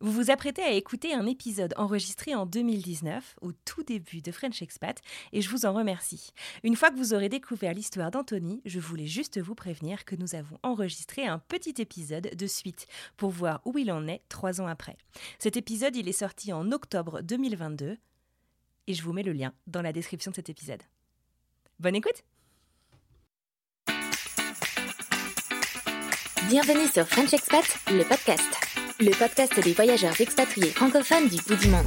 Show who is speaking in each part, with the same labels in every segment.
Speaker 1: Vous vous apprêtez à écouter un épisode enregistré en 2019, au tout début de French Expat, et je vous en remercie. Une fois que vous aurez découvert l'histoire d'Anthony, je voulais juste vous prévenir que nous avons enregistré un petit épisode de suite pour voir où il en est trois ans après. Cet épisode, il est sorti en octobre 2022, et je vous mets le lien dans la description de cet épisode. Bonne écoute
Speaker 2: Bienvenue sur French Expat, le podcast. Le podcast des voyageurs expatriés francophones du bout du monde.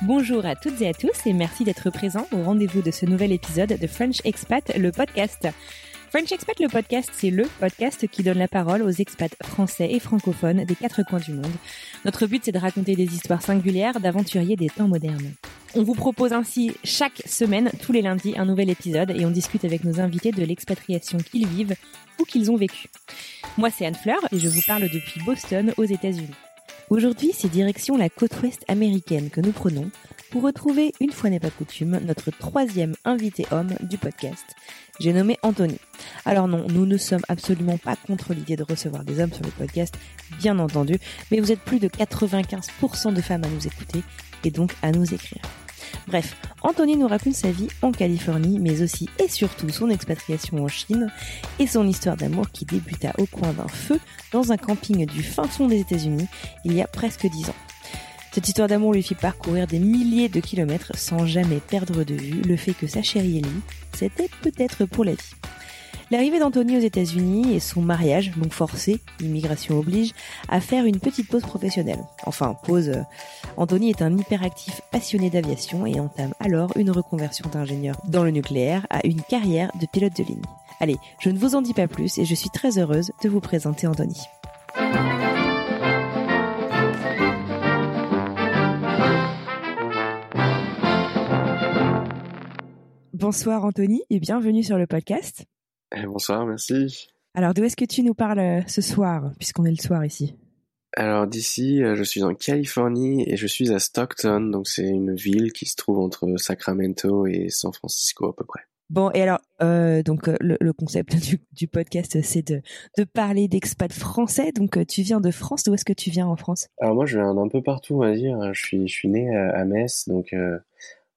Speaker 1: Bonjour à toutes et à tous et merci d'être présents au rendez-vous de ce nouvel épisode de French Expat, le podcast. French Expat, le podcast, c'est le podcast qui donne la parole aux expats français et francophones des quatre coins du monde. Notre but, c'est de raconter des histoires singulières d'aventuriers des temps modernes. On vous propose ainsi chaque semaine, tous les lundis, un nouvel épisode et on discute avec nos invités de l'expatriation qu'ils vivent ou qu'ils ont vécu. Moi, c'est Anne Fleur et je vous parle depuis Boston, aux États-Unis. Aujourd'hui, c'est direction la côte ouest américaine que nous prenons pour retrouver, une fois n'est pas coutume, notre troisième invité homme du podcast. J'ai nommé Anthony. Alors non, nous ne sommes absolument pas contre l'idée de recevoir des hommes sur le podcast, bien entendu, mais vous êtes plus de 95% de femmes à nous écouter et donc à nous écrire. Bref, Anthony nous raconte sa vie en Californie, mais aussi et surtout son expatriation en Chine et son histoire d'amour qui débuta au coin d'un feu dans un camping du fin fond des États-Unis il y a presque dix ans. Cette histoire d'amour lui fit parcourir des milliers de kilomètres sans jamais perdre de vue le fait que sa chérie lui, c'était peut-être pour la vie. L'arrivée d'Anthony aux États-Unis et son mariage, donc forcé, immigration oblige, à faire une petite pause professionnelle. Enfin, pause. euh, Anthony est un hyperactif passionné d'aviation et entame alors une reconversion d'ingénieur dans le nucléaire à une carrière de pilote de ligne. Allez, je ne vous en dis pas plus et je suis très heureuse de vous présenter Anthony. Bonsoir Anthony et bienvenue sur le podcast.
Speaker 3: Eh, bonsoir, merci.
Speaker 1: Alors d'où est-ce que tu nous parles euh, ce soir, puisqu'on est le soir ici?
Speaker 3: Alors d'ici, euh, je suis en Californie et je suis à Stockton, donc c'est une ville qui se trouve entre Sacramento et San Francisco à peu près.
Speaker 1: Bon, et alors, euh, donc le, le concept du, du podcast, c'est de, de parler d'expats français. Donc, tu viens de France. D'où est-ce que tu viens en France?
Speaker 3: Alors moi, je viens d'un peu partout, on va dire. Je suis, je suis né à, à Metz, donc euh,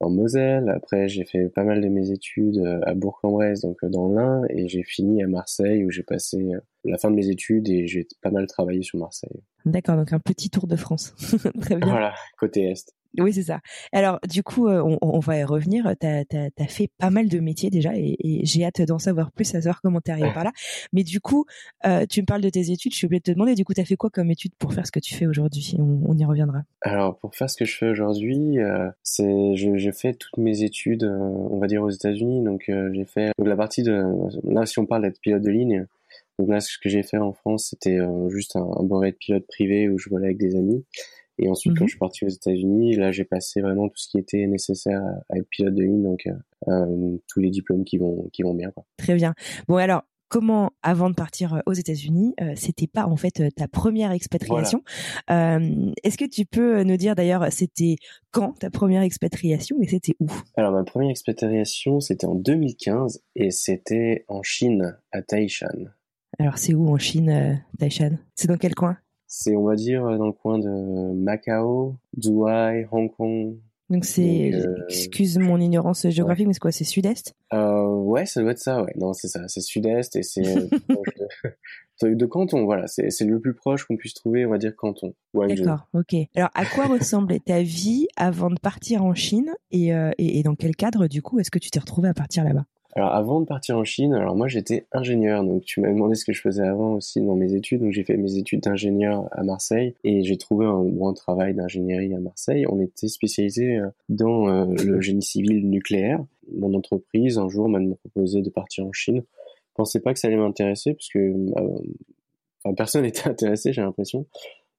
Speaker 3: en Moselle. Après, j'ai fait pas mal de mes études euh, à Bourg-en-Bresse, donc euh, dans l'Ain, et j'ai fini à Marseille où j'ai passé euh, la fin de mes études et j'ai pas mal travaillé sur Marseille.
Speaker 1: D'accord, donc un petit tour de France. Très bien.
Speaker 3: Voilà, côté est.
Speaker 1: Oui, c'est ça. Alors, du coup, euh, on, on va y revenir. T'as as, fait pas mal de métiers déjà et, et j'ai hâte d'en savoir plus, à savoir comment t'es arrivé par là. Mais du coup, euh, tu me parles de tes études. Je suis obligée de te demander, du coup, t'as fait quoi comme études pour faire ce que tu fais aujourd'hui? On, on y reviendra.
Speaker 3: Alors pour faire ce que je fais aujourd'hui, euh, c'est j'ai fait toutes mes études, euh, on va dire aux États-Unis. Donc j'ai fait donc, la partie de là si on parle d'être pilote de ligne. Donc là ce que j'ai fait en France c'était juste un, un brevet de pilote privé où je volais avec des amis. Et ensuite
Speaker 1: Mhm.
Speaker 3: quand je suis parti aux États-Unis, là j'ai passé vraiment tout ce qui était nécessaire à, à être pilote de ligne. Donc euh, euh, tous les diplômes qui vont qui vont bien. Quoi.
Speaker 1: Très bien. Bon, alors, comment, avant de partir euh, aux États-Unis, euh, c'était pas en fait ta première expatriation Euh, Est-ce que tu peux nous dire d'ailleurs, c'était quand ta première expatriation et c'était où?
Speaker 3: Alors ma première expatriation c'était en 2015 et c'était en Chine à Taishan.
Speaker 1: Alors, c'est où en Chine, Taishan? C'est dans quel coin?
Speaker 3: C'est, on va dire, dans le coin de Macao, Douai, Hong Kong.
Speaker 1: Donc c'est, excuse mon ignorance géographique, mais c'est quoi C'est sud-est?
Speaker 3: Ouais, ça doit être ça. Ouais, non, c'est ça. C'est sud-est et c'est de Canton, voilà, c'est le plus proche qu'on puisse trouver, on va dire Canton.
Speaker 1: D'accord, ok. Alors, à quoi ressemblait ta vie avant de partir en Chine et, euh, et, dans quel cadre, du coup, est-ce que tu t'es retrouvé à partir là-bas?
Speaker 3: Alors avant de partir en Chine, alors moi j'étais ingénieur, donc tu m'as demandé ce que je faisais avant aussi dans mes études, donc j'ai fait mes études d'ingénieur à Marseille et j'ai trouvé un bon travail d'ingénierie à Marseille. On était spécialisé euh, dans euh, le génie civil nucléaire. Mon entreprise un jour m'a proposé de partir en Chine pensais pas que ça allait m'intéresser parce que euh, personne n'était intéressé, j'ai l'impression.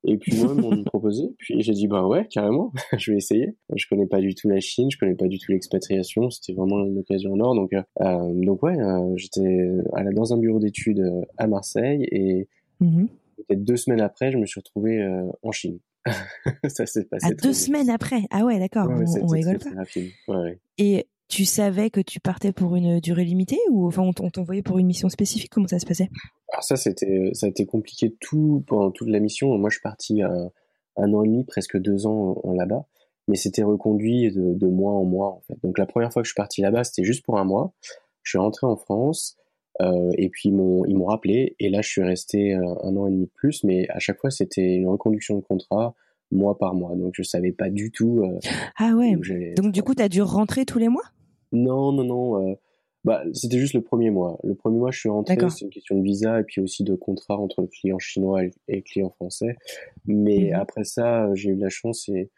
Speaker 3: Et puis moi, on me proposé, puis j'ai dit bah ouais, carrément, je vais essayer. Je connais pas du tout la Chine, je connais pas du tout l'expatriation, c'était vraiment une occasion en or. Donc euh, euh donc ouais, euh, j'étais dans un bureau d'études à Marseille et peut-être deux semaines après, je me suis retrouvé en Chine.
Speaker 1: ça s'est passé. À deux semaines après, ah ouais, d'accord, on, rigole pas. Ouais. Et tu savais que tu partais pour une durée limitée ou enfin on t'envoyait pour une mission spécifique? Comment ça se passait?
Speaker 3: Alors ça c'était ça a été compliqué tout pendant toute la mission. Moi je suis parti un, un an et demi, presque deux ans en, là-bas, mais c'était reconduit de, mois en mois en fait. Donc la première fois que je suis parti là-bas c'était juste pour un mois. Je suis rentré en France euh, et puis ils m'ont ils m'ont rappelé et là je suis resté euh, un an et demi de plus, mais à chaque fois c'était une reconduction de contrat mois par mois. Donc je savais pas du tout. Euh,
Speaker 1: ah ouais. Donc du coup, tu as dû rentrer tous les mois?
Speaker 3: Non, non, non. Euh, bah, c'était juste le premier mois. Le premier mois, je suis rentré. C'est une question de visa et puis aussi de contrat entre le client chinois et le client français. Mais mhm. après ça, j'ai eu de la chance et,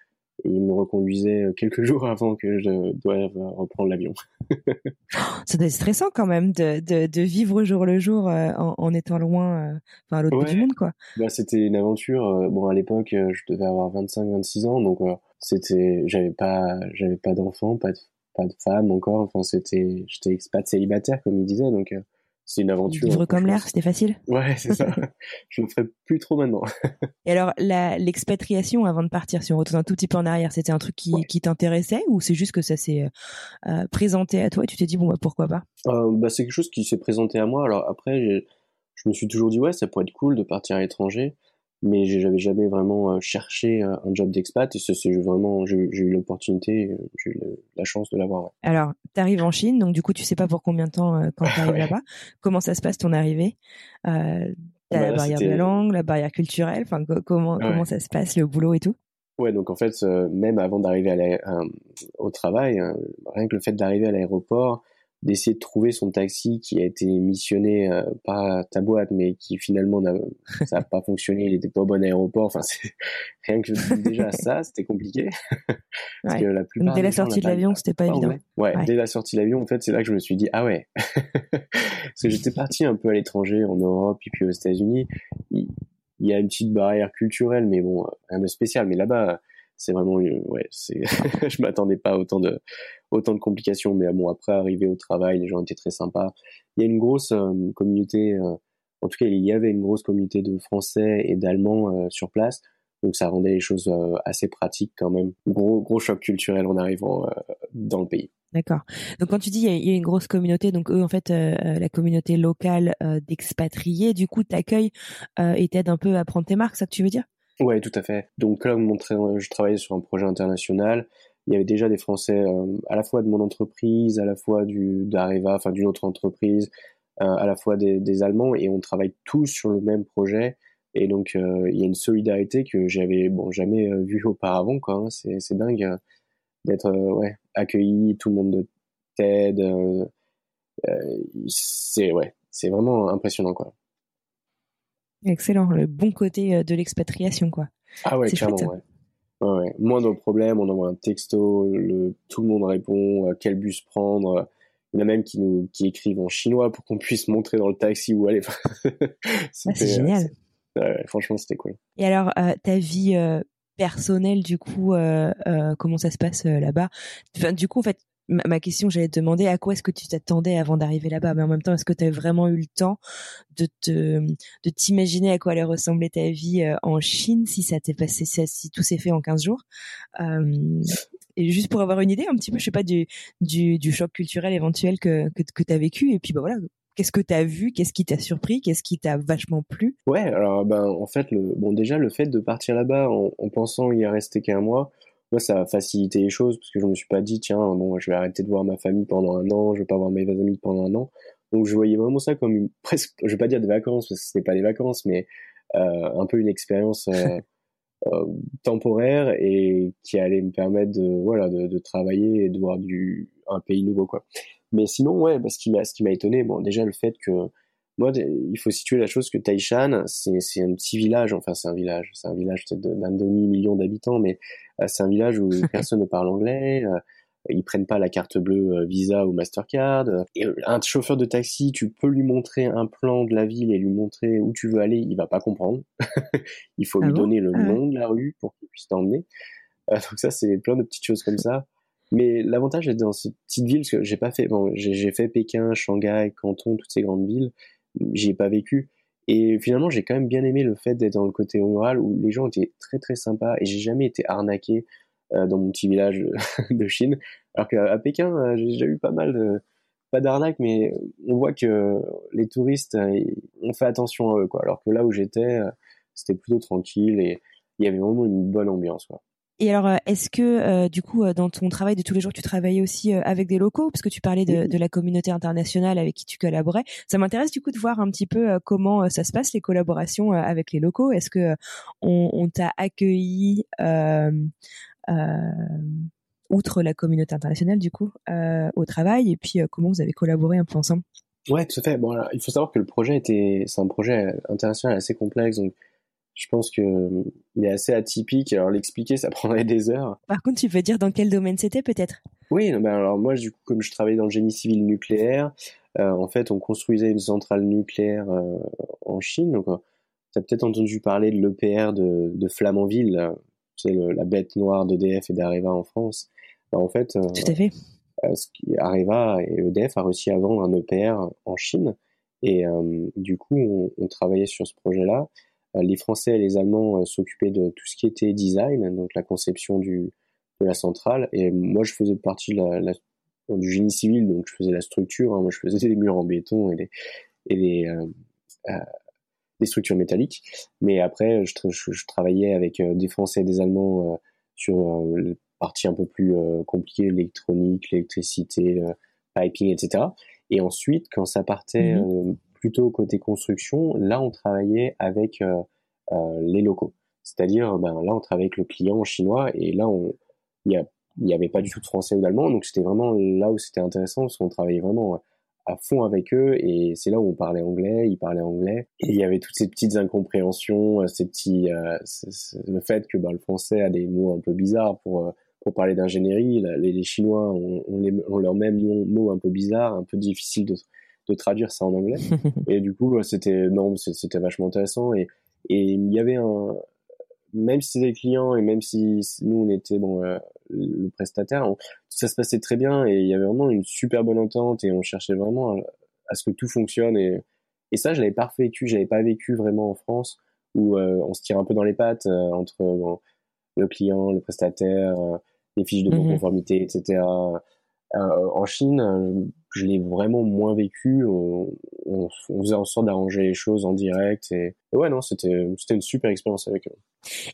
Speaker 3: il me reconduisait quelques jours avant que je doive reprendre l'avion.
Speaker 1: ça doit être stressant quand même de, de, de vivre jour le jour euh, en, en, étant loin, euh, enfin à l'autre bout du monde, quoi.
Speaker 3: Bah, c'était une aventure. bon, à l'époque, je devais avoir 25-26 ans, donc c'était, j'avais pas, j'avais pas d'enfant, pas de pas de femme encore. Enfin, c'était, j'étais expat célibataire, comme il disait, donc euh, c'est une aventure.
Speaker 1: Vivre comme l'air, c'était facile.
Speaker 3: Ouais, c'est ça. je ne ferais plus trop maintenant.
Speaker 1: Et alors, l'expatriation avant de partir, si on retourne un tout petit peu en arrière, c'était un truc qui, qui t'intéressait ou c'est juste que ça s'est euh, euh, présenté à toi et tu t'es dit bon bah pourquoi pas?
Speaker 3: Bah, c'est quelque chose qui s'est présenté à moi. Alors après, je me suis toujours dit ouais, ça pourrait être cool de partir à l'étranger mais j'avais jamais vraiment euh, cherché euh, un job d'expat et c'est vraiment j'ai eu l'opportunité euh, j'ai eu la chance de l'avoir
Speaker 1: alors tu arrives en Chine donc du coup tu sais pas pour combien de temps quand tu arrives là-bas. Comment ça se passe ton arrivée? Euh, t'as bah, la barrière de la langue la barrière culturelle enfin comment comment ça se passe le boulot et tout?
Speaker 3: Ouais donc en fait même avant d'arriver au travail rien que le fait d'arriver à l'aéroport d'essayer de trouver son taxi qui a été missionné euh, par ta boîte mais qui finalement n'a ça n'a pas fonctionné il était pas au bon aéroport enfin c'est rien que déjà ça c'était compliqué.
Speaker 1: Parce que la plupart dès la sortie de l'avion c'était pas évident.
Speaker 3: ouais. dès la sortie de l'avion en fait c'est là que je me suis dit ah ouais. Parce que j'étais parti un peu à l'étranger en Europe et puis aux États-Unis. Il, il y a une petite barrière culturelle mais bon rien de spécial. Mais là-bas c'est vraiment ouais c'est je m'attendais pas à autant de autant de complications mais bon après arriver au travail les gens étaient très sympas. Il y a une grosse euh, communauté euh, en tout cas il y avait une grosse communauté de français et d'allemands euh, sur place. Donc ça rendait les choses assez pratiques quand même. Gros gros choc culturel en arrivant dans le pays.
Speaker 1: D'accord. Donc quand tu dis il y, a une grosse communauté, donc eux en fait la communauté locale d'expatriés, du coup t'accueilles et t'aides un peu à prendre tes marques, ça que tu veux dire?
Speaker 3: Ouais, tout à fait. Donc là, je travaillais sur un projet international. Il y avait déjà des Français euh, à la fois de mon entreprise, à la fois du d'Areva, enfin d'une autre entreprise, euh, à la fois des, des, Allemands, et on travaille tous sur le même projet. Et donc euh, il y a une solidarité que j'avais bon jamais vue auparavant, quoi. Hein. C'est c'est dingue d'être ouais accueilli, tout le monde t'aide. c'est ouais, c'est vraiment impressionnant, quoi.
Speaker 1: Excellent, le bon côté euh, de l'expatriation, quoi.
Speaker 3: Ah ouais, clairement, ouais. ouais. ouais. Moindre problème, on envoie un texto, le, tout le monde répond, euh, quel bus prendre. Il y en a même qui nous qui écrivent en chinois pour qu'on puisse montrer dans le taxi où aller.
Speaker 1: c'est euh, génial.
Speaker 3: Ouais, franchement, c'était cool.
Speaker 1: Et alors, ta vie personnelle, du coup, comment ça se passe là-bas? Enfin, Du coup, en fait, ma, question, j'allais te demander à quoi est-ce que tu t'attendais avant d'arriver là-bas, mais en même temps, est-ce que tu as vraiment eu le temps de te, de t'imaginer à quoi allait ressembler ta vie euh, en Chine si ça t'est passé, si tout s'est fait en 15 jours? Euh, Et juste pour avoir une idée, un petit peu, je sais pas du, choc culturel éventuel que que, tu as vécu, et puis bah voilà, Qu'est-ce que tu as vu? Qu'est-ce qui t'a surpris? Qu'est-ce qui t'a vachement plu?
Speaker 3: Ouais, alors ben en fait, le, bon déjà le fait de partir là-bas en pensant y rester qu'un mois, moi, ça a facilité les choses parce que je me suis pas dit, tiens, bon, je vais arrêter de voir ma famille pendant un an, je vais pas voir mes amis pendant un an. Donc, je voyais vraiment ça comme une, presque, je vais pas dire des vacances parce que c'était pas des vacances, mais euh, un peu une expérience euh, euh, temporaire et qui allait me permettre de, voilà, de, de, travailler et de voir du, un pays nouveau, quoi. Mais sinon, ouais, bah, ce qui m'a, ce qui m'a étonné, bon, déjà le fait que moi, il faut situer la chose que Taishan, c'est un petit village, enfin c'est un village, c'est un village peut-être d'un demi-million d'habitants, mais euh, c'est un village où personne ne parle anglais, euh, ils prennent pas la carte bleue euh, Visa ou Mastercard. Et un chauffeur de taxi, tu peux lui montrer un plan de la ville et lui montrer où tu veux aller, il va pas comprendre. il faut lui ah donner le ah nom de la rue pour qu'il puisse t'emmener. donc ça, c'est plein de petites choses comme ça. Mais l'avantage d'être dans cette petite ville, parce que j'ai pas fait, bon, j'ai fait Pékin, Shanghai, Canton, toutes ces grandes villes, j'y ai pas vécu. Et finalement, j'ai quand même bien aimé le fait d'être dans le côté rural où les gens étaient très très sympas et j'ai jamais été arnaqué euh, dans mon petit village de Chine. Alors qu'à Pékin, euh, j'ai déjà eu pas mal de, pas d'arnaque, mais on voit que les touristes, euh, ont fait attention à eux, quoi. Alors que là où j'étais, c'était plutôt tranquille et il y avait vraiment une bonne ambiance, quoi.
Speaker 1: Et alors, euh, est-ce que euh, du coup, euh, dans ton travail de tous les jours, tu travaillais aussi avec des locaux, parce que tu parlais de, de, la communauté internationale avec qui tu collaborais. Ça m'intéresse du coup de voir un petit peu comment ça se passe les collaborations avec les locaux. Est-ce que on, on t'a accueilli outre la communauté internationale du coup au travail, et puis comment vous avez collaboré un peu ensemble?
Speaker 3: Ouais, tout à fait. Bon, alors, il faut savoir que le projet était, c'est un projet international assez complexe, donc je pense que il est assez atypique. Alors l'expliquer, ça prendrait des heures.
Speaker 1: Par contre, tu peux dire dans quel domaine c'était peut-être?
Speaker 3: Oui, ben alors moi, du coup, comme je travaillais dans le génie civil nucléaire, euh, en fait, on construisait une centrale nucléaire euh, en Chine. Donc, euh, tu as peut-être entendu parler de l'EPR de, de Flamanville, c'est la bête noire d'EDF et d'Areva en France. Ben, en fait,
Speaker 1: Tout à fait.
Speaker 3: Areva et EDF a réussi à vendre un EPR en Chine. Et du coup, on, on travaillait sur ce projet-là. Euh, les Français et les Allemands euh, s'occupaient de tout ce qui était design, donc la conception du, de la centrale. Et moi, je faisais partie de la, du génie civil, donc je faisais la structure. Hein. moi, je faisais des murs en béton et des, et des, euh, des structures métalliques. Mais après, je, je, travaillais avec des Français et des Allemands sur la partie un peu plus compliquée, l'électronique, l'électricité, le piping, etc. Et ensuite, quand ça partait mmh plutôt côté construction, là on travaillait avec euh, euh, les locaux. C'est-à-dire, ben, là on travaillait avec le client chinois et là on, il n'y avait pas du tout de français ou d'allemand, donc c'était vraiment là où c'était intéressant parce qu'on travaillait vraiment à fond avec eux et c'est là où on parlait anglais, ils parlaient anglais et il y avait toutes ces petites incompréhensions, euh, ces petits, le fait que ben, le français a des mots un peu bizarres pour pour parler d'ingénierie, les, Chinois ont, ont, les, ont leurs mêmes mots un peu bizarres, un peu difficiles de, de traduire ça en anglais. et du coup, c'était non, c'était vachement intéressant. Et et il y avait un, même si c'était des clients et même si nous on était bon euh, le prestataire, ça se passait très bien et il y avait vraiment une super bonne entente et on cherchait vraiment à, ce que tout fonctionne et et ça je l'avais pas vécu, j'avais pas vécu vraiment en France où euh, on se tire un peu dans les pattes euh, entre le client, le prestataire, les fiches de non mm-hmm. conformité, etc. en Chine, je l'ai vraiment moins vécu. On, on, faisait en sorte d'arranger les choses en direct. Et, ouais, non, c'était c'était une super expérience avec eux.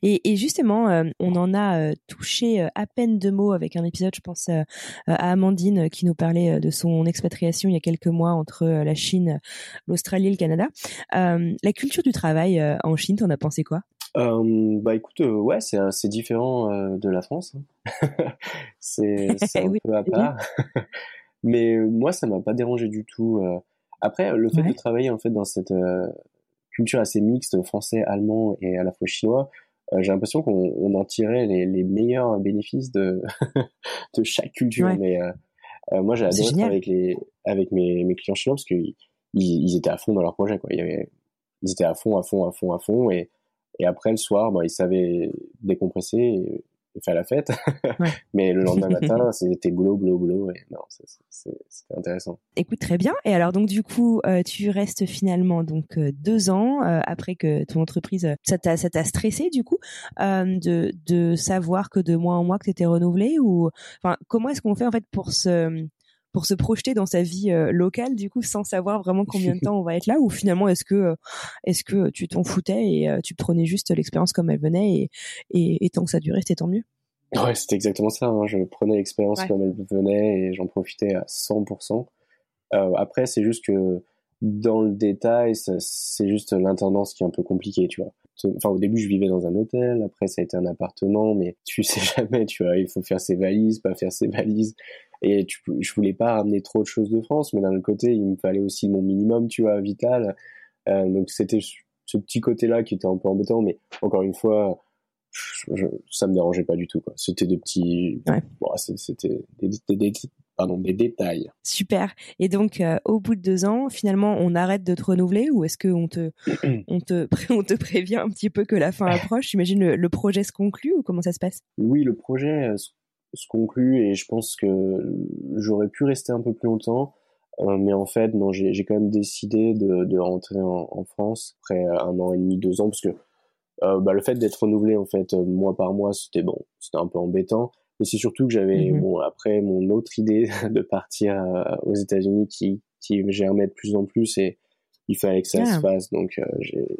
Speaker 1: Et, et justement, euh, on en a euh, touché euh, à peine deux mots avec un épisode, je pense à Amandine qui nous parlait de son expatriation il y a quelques mois entre la Chine, l'Australie et le Canada. la culture du travail en Chine, t'en as pensé quoi?
Speaker 3: Bah écoute, ouais, c'est c'est différent de la France. Hein. c'est un peu à part. Mais euh, moi, ça m'a pas dérangé du tout. Euh. Après, le fait de travailler en fait dans cette euh, culture assez mixte, français, allemand et à la fois chinois, j'ai l'impression qu'on en tirait les, les, meilleurs bénéfices de, de chaque culture. Mais moi, j'ai adoré travailler avec, les, avec mes, mes clients chinois parce qu'ils ils, étaient à fond dans leur projet. Quoi. Il y avait, ils étaient à fond, à fond, à fond, à fond. Et, et après, le soir, bah, ils savaient décompresser. Et, faire la fête. Mais le lendemain matin, c'était boulot, boulot, boulot. Et non, c'était intéressant.
Speaker 1: Écoute, très bien. Et alors, donc, du coup, euh, tu restes finalement donc euh, deux ans euh, après que ton entreprise, ça t'a, ça t'a stressé du coup de, de savoir que de mois en mois que tu étais renouvelé ou, enfin, comment est-ce qu'on fait en fait pour se pour se projeter dans sa vie locale du coup sans savoir vraiment combien de temps on va être là? Ou finalement est-ce que est-ce que tu t'en foutais et tu prenais juste l'expérience comme elle venait et, et, et tant que ça durait c'était tant mieux?
Speaker 3: Ouais, c'était exactement ça. Hein. Je prenais l'expérience comme elle venait et j'en profitais à 100%. Euh, après, c'est juste que dans le détail, c'est juste l'intendance qui est un peu compliquée, tu vois. Enfin, au début, je vivais dans un hôtel, après, ça a été un appartement, mais tu sais jamais, tu vois, il faut faire ses valises, pas faire ses valises. Et tu, je voulais pas ramener trop de choses de France, mais d'un autre côté, il me fallait aussi mon minimum, tu vois, vital. Euh, donc, c'était ce petit côté-là qui était un peu embêtant, mais encore une fois, je, ça me dérangeait pas du tout. C'était des petits, bon, c'était des, des, des, pardon, des détails.
Speaker 1: Super. Et donc, euh, au bout de deux ans, finalement, on arrête de te renouveler ou est-ce qu'on te, on te, on te prévient un petit peu que la fin approche? J'imagine le, le, projet se conclut ou comment ça se passe?
Speaker 3: Oui, le projet euh, se conclut et je pense que j'aurais pu rester un peu plus longtemps. Euh, mais en fait, non, j'ai quand même décidé de, de rentrer en, en, France après un an et demi, deux ans, parce que euh, bah, le fait d'être renouvelé en fait euh, mois par mois, c'était bon, c'était un peu embêtant. Mais c'est surtout que j'avais mhm. bon après mon autre idée de partir euh, aux États-Unis qui qui germait de plus en plus et il fallait que ça se ah. fasse. Donc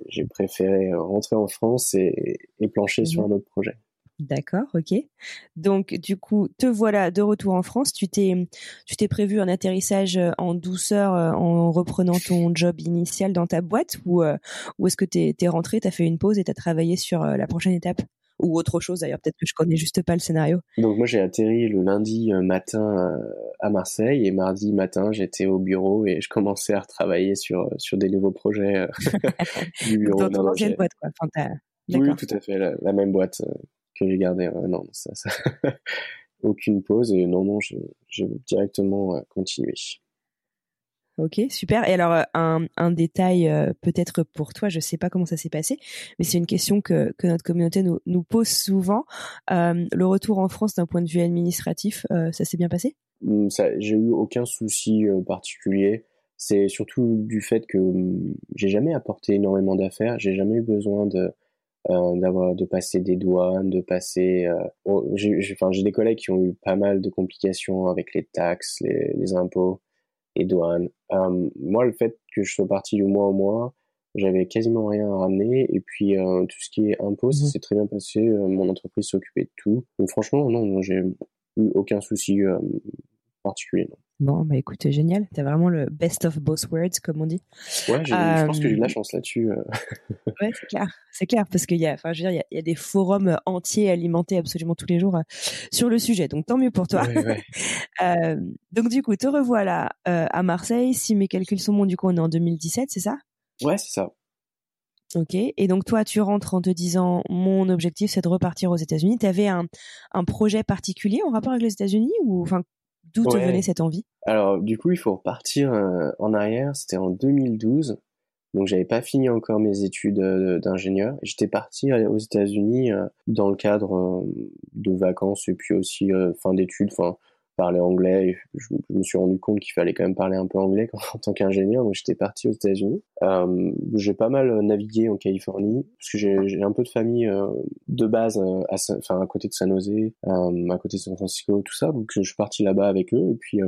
Speaker 3: j'ai préféré rentrer en France et, et plancher sur mhm. un autre projet.
Speaker 1: D'accord, ok. Donc du coup, te voilà de retour en France. Tu t'es, tu t'es prévu un atterrissage euh, en douceur euh, en reprenant ton job initial dans ta boîte ou, euh, ou est-ce que t'es, es rentré, t'as fait une pause et t'as travaillé sur la prochaine étape? Ou autre chose d'ailleurs Peut-être que je connais juste pas le scénario.
Speaker 3: Donc moi j'ai atterri le lundi matin à Marseille et mardi matin j'étais au bureau et je commençais à retravailler sur sur des nouveaux projets
Speaker 1: du bureau. Dans ton boîte quoi.
Speaker 3: oui, tout à fait, la même boîte que j'ai gardé. non, ça, ça... aucune pause et non, non, je, je veux directement euh, continuer.
Speaker 1: Ok, super. Et alors, euh, un, un détail euh, peut-être pour toi, je sais pas comment ça s'est passé, mais c'est une question que, que notre communauté nous, nous pose souvent. Euh, le retour en France d'un point de vue administratif, euh, ça s'est bien passé?
Speaker 3: Mmh, J'ai eu aucun souci particulier. C'est surtout du fait que mmh, j'ai jamais apporté énormément d'affaires, j'ai jamais eu besoin de euh, d'avoir de passer des douanes, de passer. Euh, j'ai, enfin, j'ai des collègues qui ont eu pas mal de complications avec les taxes, les, les impôts, les douanes. Euh, moi, le fait que je sois parti du mois au mois, j'avais quasiment rien à ramener. Et puis euh, tout ce qui est impôts, ça mmh s'est très bien passé. Euh, mon entreprise s'occupait de tout. Donc franchement, non, j'ai eu aucun souci particulier. Non.
Speaker 1: Bon, bah écoute, génial. T'as vraiment le best of both worlds, comme on dit.
Speaker 3: Ouais, je pense que j'ai eu de la euh, chance là-dessus. Euh.
Speaker 1: ouais, c'est clair. C'est clair, parce qu'il y a, enfin, je veux dire, il y a, il y a des forums entiers alimentés absolument tous les jours euh, sur le sujet. Donc, tant mieux pour toi. Ouais, ouais. euh, donc, du coup, te revoilà à Marseille. Si mes calculs sont bons, du coup, on est en 2017, c'est ça?
Speaker 3: Ouais, c'est ça.
Speaker 1: Ok. Et donc toi, tu rentres en te disant, mon objectif, c'est de repartir aux États-Unis. Tu avais un, un projet particulier en rapport avec les États-Unis ou enfin D'où te venait cette envie?
Speaker 3: Alors, du coup, il faut repartir euh, en arrière. C'était en 2012. Donc, j'avais pas fini encore mes études euh, d'ingénieur. J'étais parti aux États-Unis euh, dans le cadre de vacances et puis aussi fin d'études. Enfin, parler anglais. Je, me suis rendu compte qu'il fallait quand même parler un peu anglais en tant qu'ingénieur, donc j'étais parti aux États-Unis. Euh, j'ai pas mal euh, navigué en Californie parce que j'ai un peu de famille euh, de base à, à côté de San Jose, à côté de San Francisco, tout ça. Donc je suis parti là-bas avec eux et puis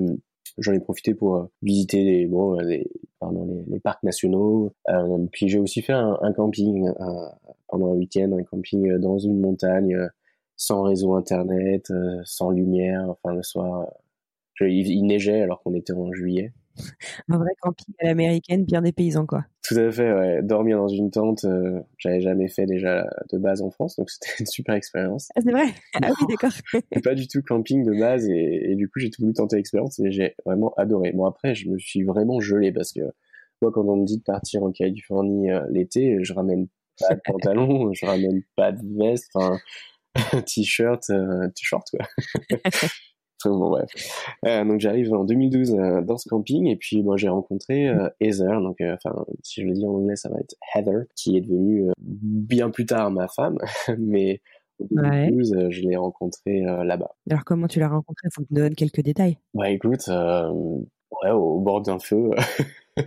Speaker 3: j'en ai profité pour visiter les, bon, les, parcs nationaux. puis j'ai aussi fait un camping pendant un week-end, un camping dans une montagne sans réseau internet, euh, sans lumière. Enfin, le soir, euh, il, neigeait alors qu'on était en juillet.
Speaker 1: Un vrai camping à l'américaine, bien des paysans, quoi.
Speaker 3: Tout à fait, ouais. Dormir dans une tente, euh, j'avais jamais fait déjà de base en France, donc c'était une super expérience.
Speaker 1: Ah, c'est vrai? Ah oui, d'accord.
Speaker 3: pas du tout camping de base, et, du coup, j'ai tout voulu tenter l'expérience et j'ai vraiment adoré. Bon, après, je me suis vraiment gelé parce que moi, quand on me dit de partir en Californie l'été, je ramène pas de pantalon, je ramène pas de veste, enfin t-shirt, euh, t-shirt quoi. bon, bref. Euh, donc j'arrive en 2012 euh, dans ce camping et puis bon, j'ai rencontré euh, Heather, donc enfin si je le dis en anglais ça va être Heather, qui est devenue bien plus tard ma femme, mais en 2012 je l'ai rencontrée là-bas.
Speaker 1: Alors comment tu l'as rencontrée? Faut que tu me donnes quelques détails.
Speaker 3: Bah écoute, ouais, au bord d'un feu.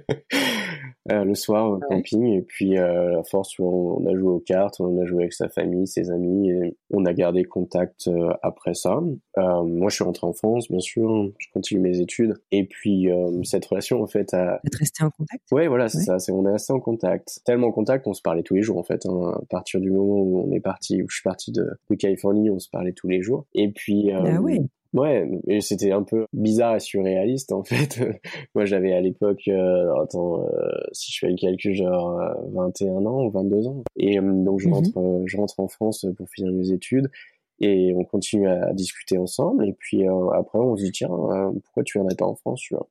Speaker 3: Euh, le soir au camping et puis euh, à force on, a joué aux cartes, on a joué avec sa famille, ses amis et on a gardé contact euh, après ça. moi je suis rentré en France bien sûr, je continue mes études et puis cette relation en fait a...
Speaker 1: Êtes resté en contact?
Speaker 3: Ouais voilà c'est ça, c'est on est resté en contact. Tellement en contact on se parlait tous les jours en fait. Hein. À partir du moment où on est parti, où je suis parti de, de Californie, on se parlait tous les jours. Et puis
Speaker 1: ah ouais.
Speaker 3: Ouais, et c'était un peu bizarre et surréaliste en fait. Moi j'avais à l'époque, euh, attends, euh, si je fais le calcul, genre 21 euh, ans ou 22 ans. Et donc je mhm. rentre, je rentre en France pour finir mes études et on continue à, discuter ensemble. Et puis après on se dit tiens, pourquoi tu viendrais pas en France, tu vois?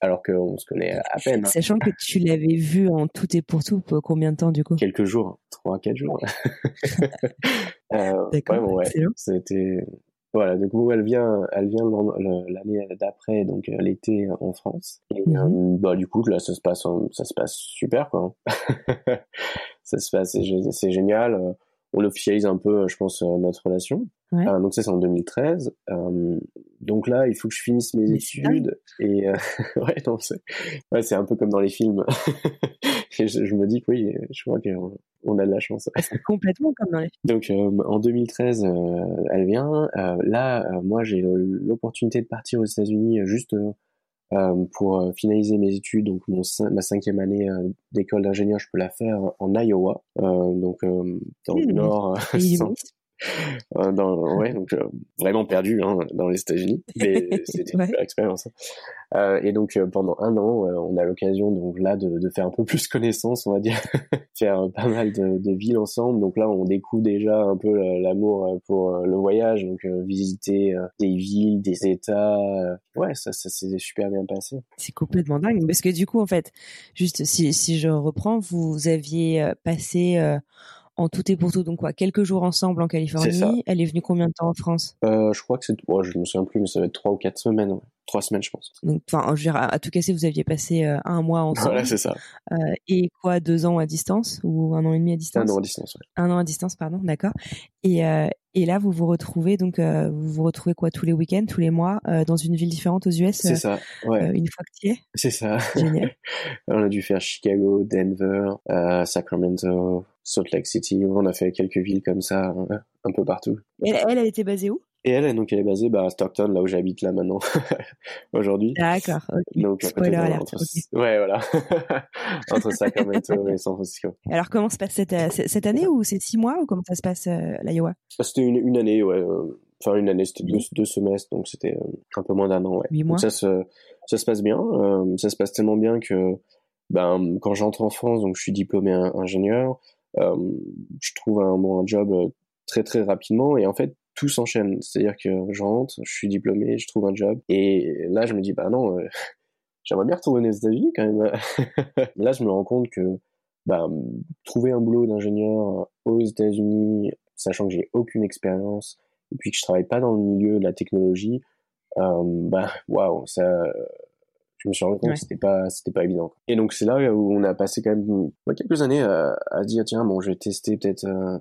Speaker 3: Alors qu'on se connaît à peine. Hein.
Speaker 1: Sachant que tu l'avais vu en tout et pour tout, pour combien de temps du coup?
Speaker 3: Quelques jours, trois, quatre jours. D'accord, ouais, C'était voilà, du coup, elle vient, elle vient l'année d'après, donc euh, l'été en France. Et mhm. euh, bah du coup, là, ça se passe, ça se passe super, quoi. ça se passe, c'est génial. On officialise un peu, je pense, euh, notre relation. Donc ça, c'est en 2013. donc là, il faut que je finisse mes études. Et ouais, non, c'est, ouais, un peu comme dans les films. je, me dis que oui, je crois qu'on a de la chance.
Speaker 1: C'est complètement comme dans les
Speaker 3: Donc euh, en 2013, euh, elle vient. Euh, là, moi, j'ai l'opportunité de partir aux États-Unis juste pour finaliser mes études. Donc mon, ma cinquième année d'école d'ingénieur, je peux la faire en Iowa, donc dans le mmh. nord. Euh, dans, ouais, donc euh, vraiment perdu hein, dans les États-Unis, mais c'était une super expérience. Hein. Euh, et donc pendant un an, on a l'occasion donc là de, de, faire un peu plus connaissance, on va dire, faire pas mal de, de, villes ensemble. Donc là, on découvre déjà un peu l'amour pour le voyage, donc visiter des villes, des États. ouais, ça, ça s'est super bien passé.
Speaker 1: C'est complètement dingue, parce que du coup, en fait, juste si, si je reprends, vous aviez passé en tout et pour tout. Donc quoi, quelques jours ensemble en Californie. Elle est venue combien de temps en France?
Speaker 3: Euh, Je crois que c'est, oh, je me souviens plus, mais ça va être trois ou quatre semaines. Trois semaines, je pense.
Speaker 1: Donc, enfin, je à, tout casser, vous aviez passé euh, un mois ensemble.
Speaker 3: Voilà, c'est ça.
Speaker 1: Euh, et quoi, deux ans à distance ou un an et demi à distance?
Speaker 3: Un an à distance. Ouais.
Speaker 1: Un an à distance, pardon, d'accord. Et et là, vous vous retrouvez donc vous vous retrouvez quoi tous les week-ends, tous les mois, dans une ville différente aux US.
Speaker 3: C'est ça. Ouais.
Speaker 1: une fois que tu y es?
Speaker 3: C'est ça.
Speaker 1: Génial.
Speaker 3: On a dû faire Chicago, Denver, Sacramento, Salt Lake City. On a fait quelques villes comme ça, un peu partout.
Speaker 1: Elle, elle, elle était basée où?
Speaker 3: Et elle, donc, elle est basée bah, à Stockton, là où j'habite là maintenant, aujourd'hui.
Speaker 1: D'accord. Donc, Spoiler alert.
Speaker 3: Ouais, voilà. entre Sacramento et San Francisco.
Speaker 1: Alors, comment se passe cette, euh, cette année ou c'est six mois ou comment ça se passe euh, l'Iowa?
Speaker 3: Bah, C'était une, une, année, ouais. Euh, enfin, une année, c'était deux, deux, semestres, donc c'était un peu moins d'un an, ouais.
Speaker 1: Huit mois.
Speaker 3: ça se, ça se passe bien. ça se passe tellement bien que, ben, quand j'entre en France, donc je suis diplômé ingénieur, je trouve un bon job très très rapidement et en fait tout s'enchaîne. C'est-à-dire que je rentre, je suis diplômé, je trouve un job. Et là, je me dis, bah non, euh, j'aimerais bien retourner aux États-Unis quand même. là, je me rends compte que bah, trouver un boulot d'ingénieur aux États-Unis, sachant que j'ai aucune expérience, et puis que je travaille pas dans le milieu de la technologie, euh, bah waouh, ça, je me suis rendu compte que c'était pas, c'était pas évident. Et donc c'est là où on a passé quand même quelques années à, à dire tiens bon, je vais tester peut-être euh,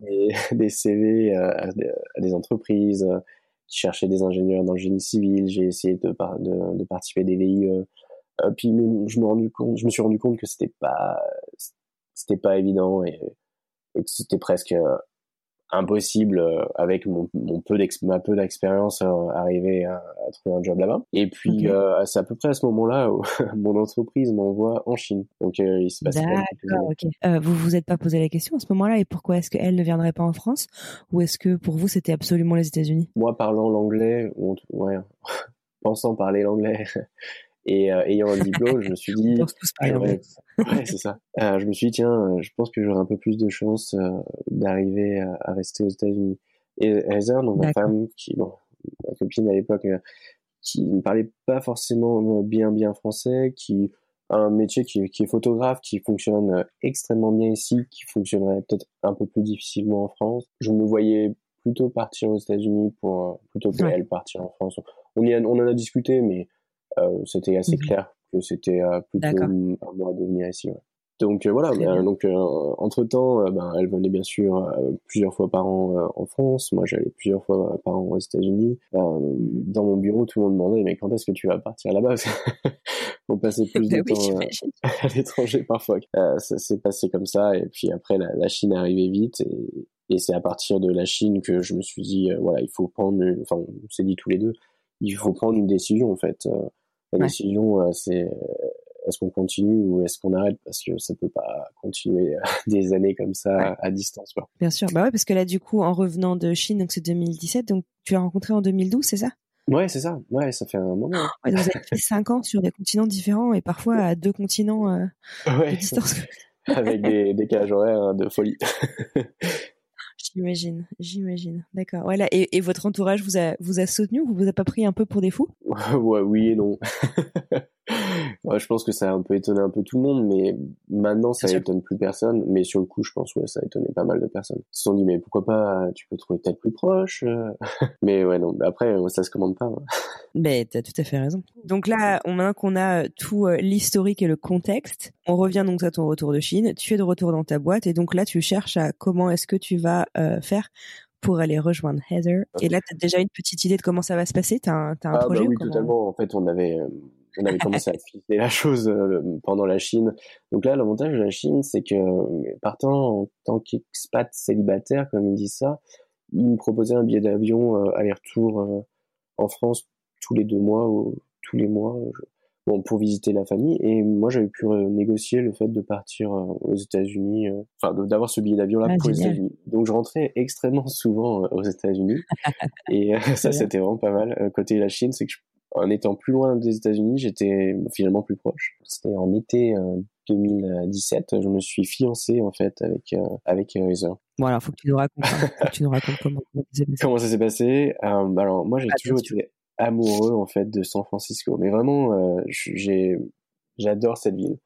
Speaker 3: des, CV euh, à, des entreprises euh, qui cherchaient des ingénieurs dans le génie civil. J'ai essayé de, de, de, participer à des VIE. Euh, puis je me, rendu compte, je me suis rendu compte que c'était pas, c'était pas évident et, et que c'était presque impossible euh, avec mon, mon peu ma peu d'expérience euh, arriver à, trouver un job là-bas. Et puis euh, c'est à peu près à ce moment-là où mon entreprise m'envoie en Chine. Donc il se passe.
Speaker 1: D'accord. Ok. vous vous êtes pas posé la question à ce moment-là et pourquoi est-ce qu'elle ne viendrait pas en France? Ou est-ce que pour vous c'était absolument les États-Unis?
Speaker 3: Moi parlant l'anglais, ouais, pensant parler l'anglais. Et euh, ayant un diplôme, je me suis dit, ouais, c'est ça. Euh, je me suis dit tiens, euh, je pense que j'aurai un peu plus de chance d'arriver à, rester aux États-Unis. Et Heather, donc ma femme, qui, bon, ma copine à l'époque, qui ne parlait pas forcément bien bien français, qui a un métier qui, qui, est photographe, qui fonctionne extrêmement bien ici, qui fonctionnerait peut-être un peu plus difficilement en France. Je me voyais plutôt partir aux États-Unis pour plutôt qu'elle partir en France. On, y on en a discuté, mais c'était assez mhm. clair que c'était euh, plutôt à moi de venir ici. Donc voilà, donc entre temps, ben, elle venait bien sûr plusieurs fois par an en France. Moi, j'allais plusieurs fois par an aux États-Unis. dans mon bureau, tout le monde demandait mais quand est-ce que tu vas partir là-bas? On passait plus de temps à l'étranger parfois. ça s'est passé comme ça, et puis après la, la Chine est arrivée vite, et, et c'est à partir de la Chine que je me suis dit voilà, il faut prendre. Enfin, on s'est dit tous les deux, il faut prendre une décision en fait. La décision, c'est est-ce qu'on continue ou est-ce qu'on arrête? Parce que ça peut pas continuer euh, des années comme ça à distance quoi.
Speaker 1: Bien sûr, bah ouais parce que là du coup en revenant de Chine donc c'est 2017 donc tu as rencontré en 2012 c'est ça?
Speaker 3: Ouais c'est ça, ouais ça fait un moment.
Speaker 1: Ouais, vous avez fait cinq ans sur des continents différents et parfois à deux continents euh, de distance.
Speaker 3: Avec des décalages horaires hein, de folie.
Speaker 1: J'imagine, j'imagine. D'accord. Voilà. Et, votre entourage vous a vous a soutenu ou vous a pas pris un peu pour des fous?
Speaker 3: Ouais, oui et non. ouais, je pense que ça a un peu étonné un peu tout le monde, mais maintenant ça étonne plus personne. Mais sur le coup, je pense ouais, ça a étonné pas mal de personnes. Ils se sont dit mais pourquoi pas Tu peux trouver peut-être plus proche. Euh. mais ouais non. Après, ça se commande pas. Hein.
Speaker 1: Mais t'as tout à fait raison. Donc là, on, maintenant qu'on a euh, tout euh, l'historique et le contexte, on revient donc à ton retour de Chine. Tu es de retour dans ta boîte et donc là, tu cherches à comment est-ce que tu vas faire pour aller rejoindre Heather. Et là, tu as déjà une petite idée de comment ça va se passer? Tu as un, as un
Speaker 3: ah,
Speaker 1: projet
Speaker 3: bah Oui, totalement. En fait, on avait, on avait commencé à filer la chose pendant la Chine. Donc là, l'avantage de la Chine, c'est que partant en tant qu'expat célibataire, comme ils disent ça, ils me proposaient un billet d'avion aller-retour en France tous les deux mois ou tous les mois bon, pour visiter la famille. Et moi, j'avais pu négocier le fait de partir euh, aux États-Unis, euh, enfin d'avoir ce billet d'avion là ah, pour les États-Unis. Donc je rentrais extrêmement souvent euh, aux États-Unis. et ça, c'était vraiment pas mal. Côté la Chine, c'est que en étant plus loin des États-Unis, j'étais finalement plus proche. C'était en été 2017, je me suis fiancé en fait avec avec Heather.
Speaker 1: Bon alors faut que tu nous racontes, hein. tu nous racontes comment,
Speaker 3: comment ça s'est passé? alors moi j'ai toujours été amoureux en fait de San Francisco. Mais vraiment, euh, j'ai, j'adore cette ville.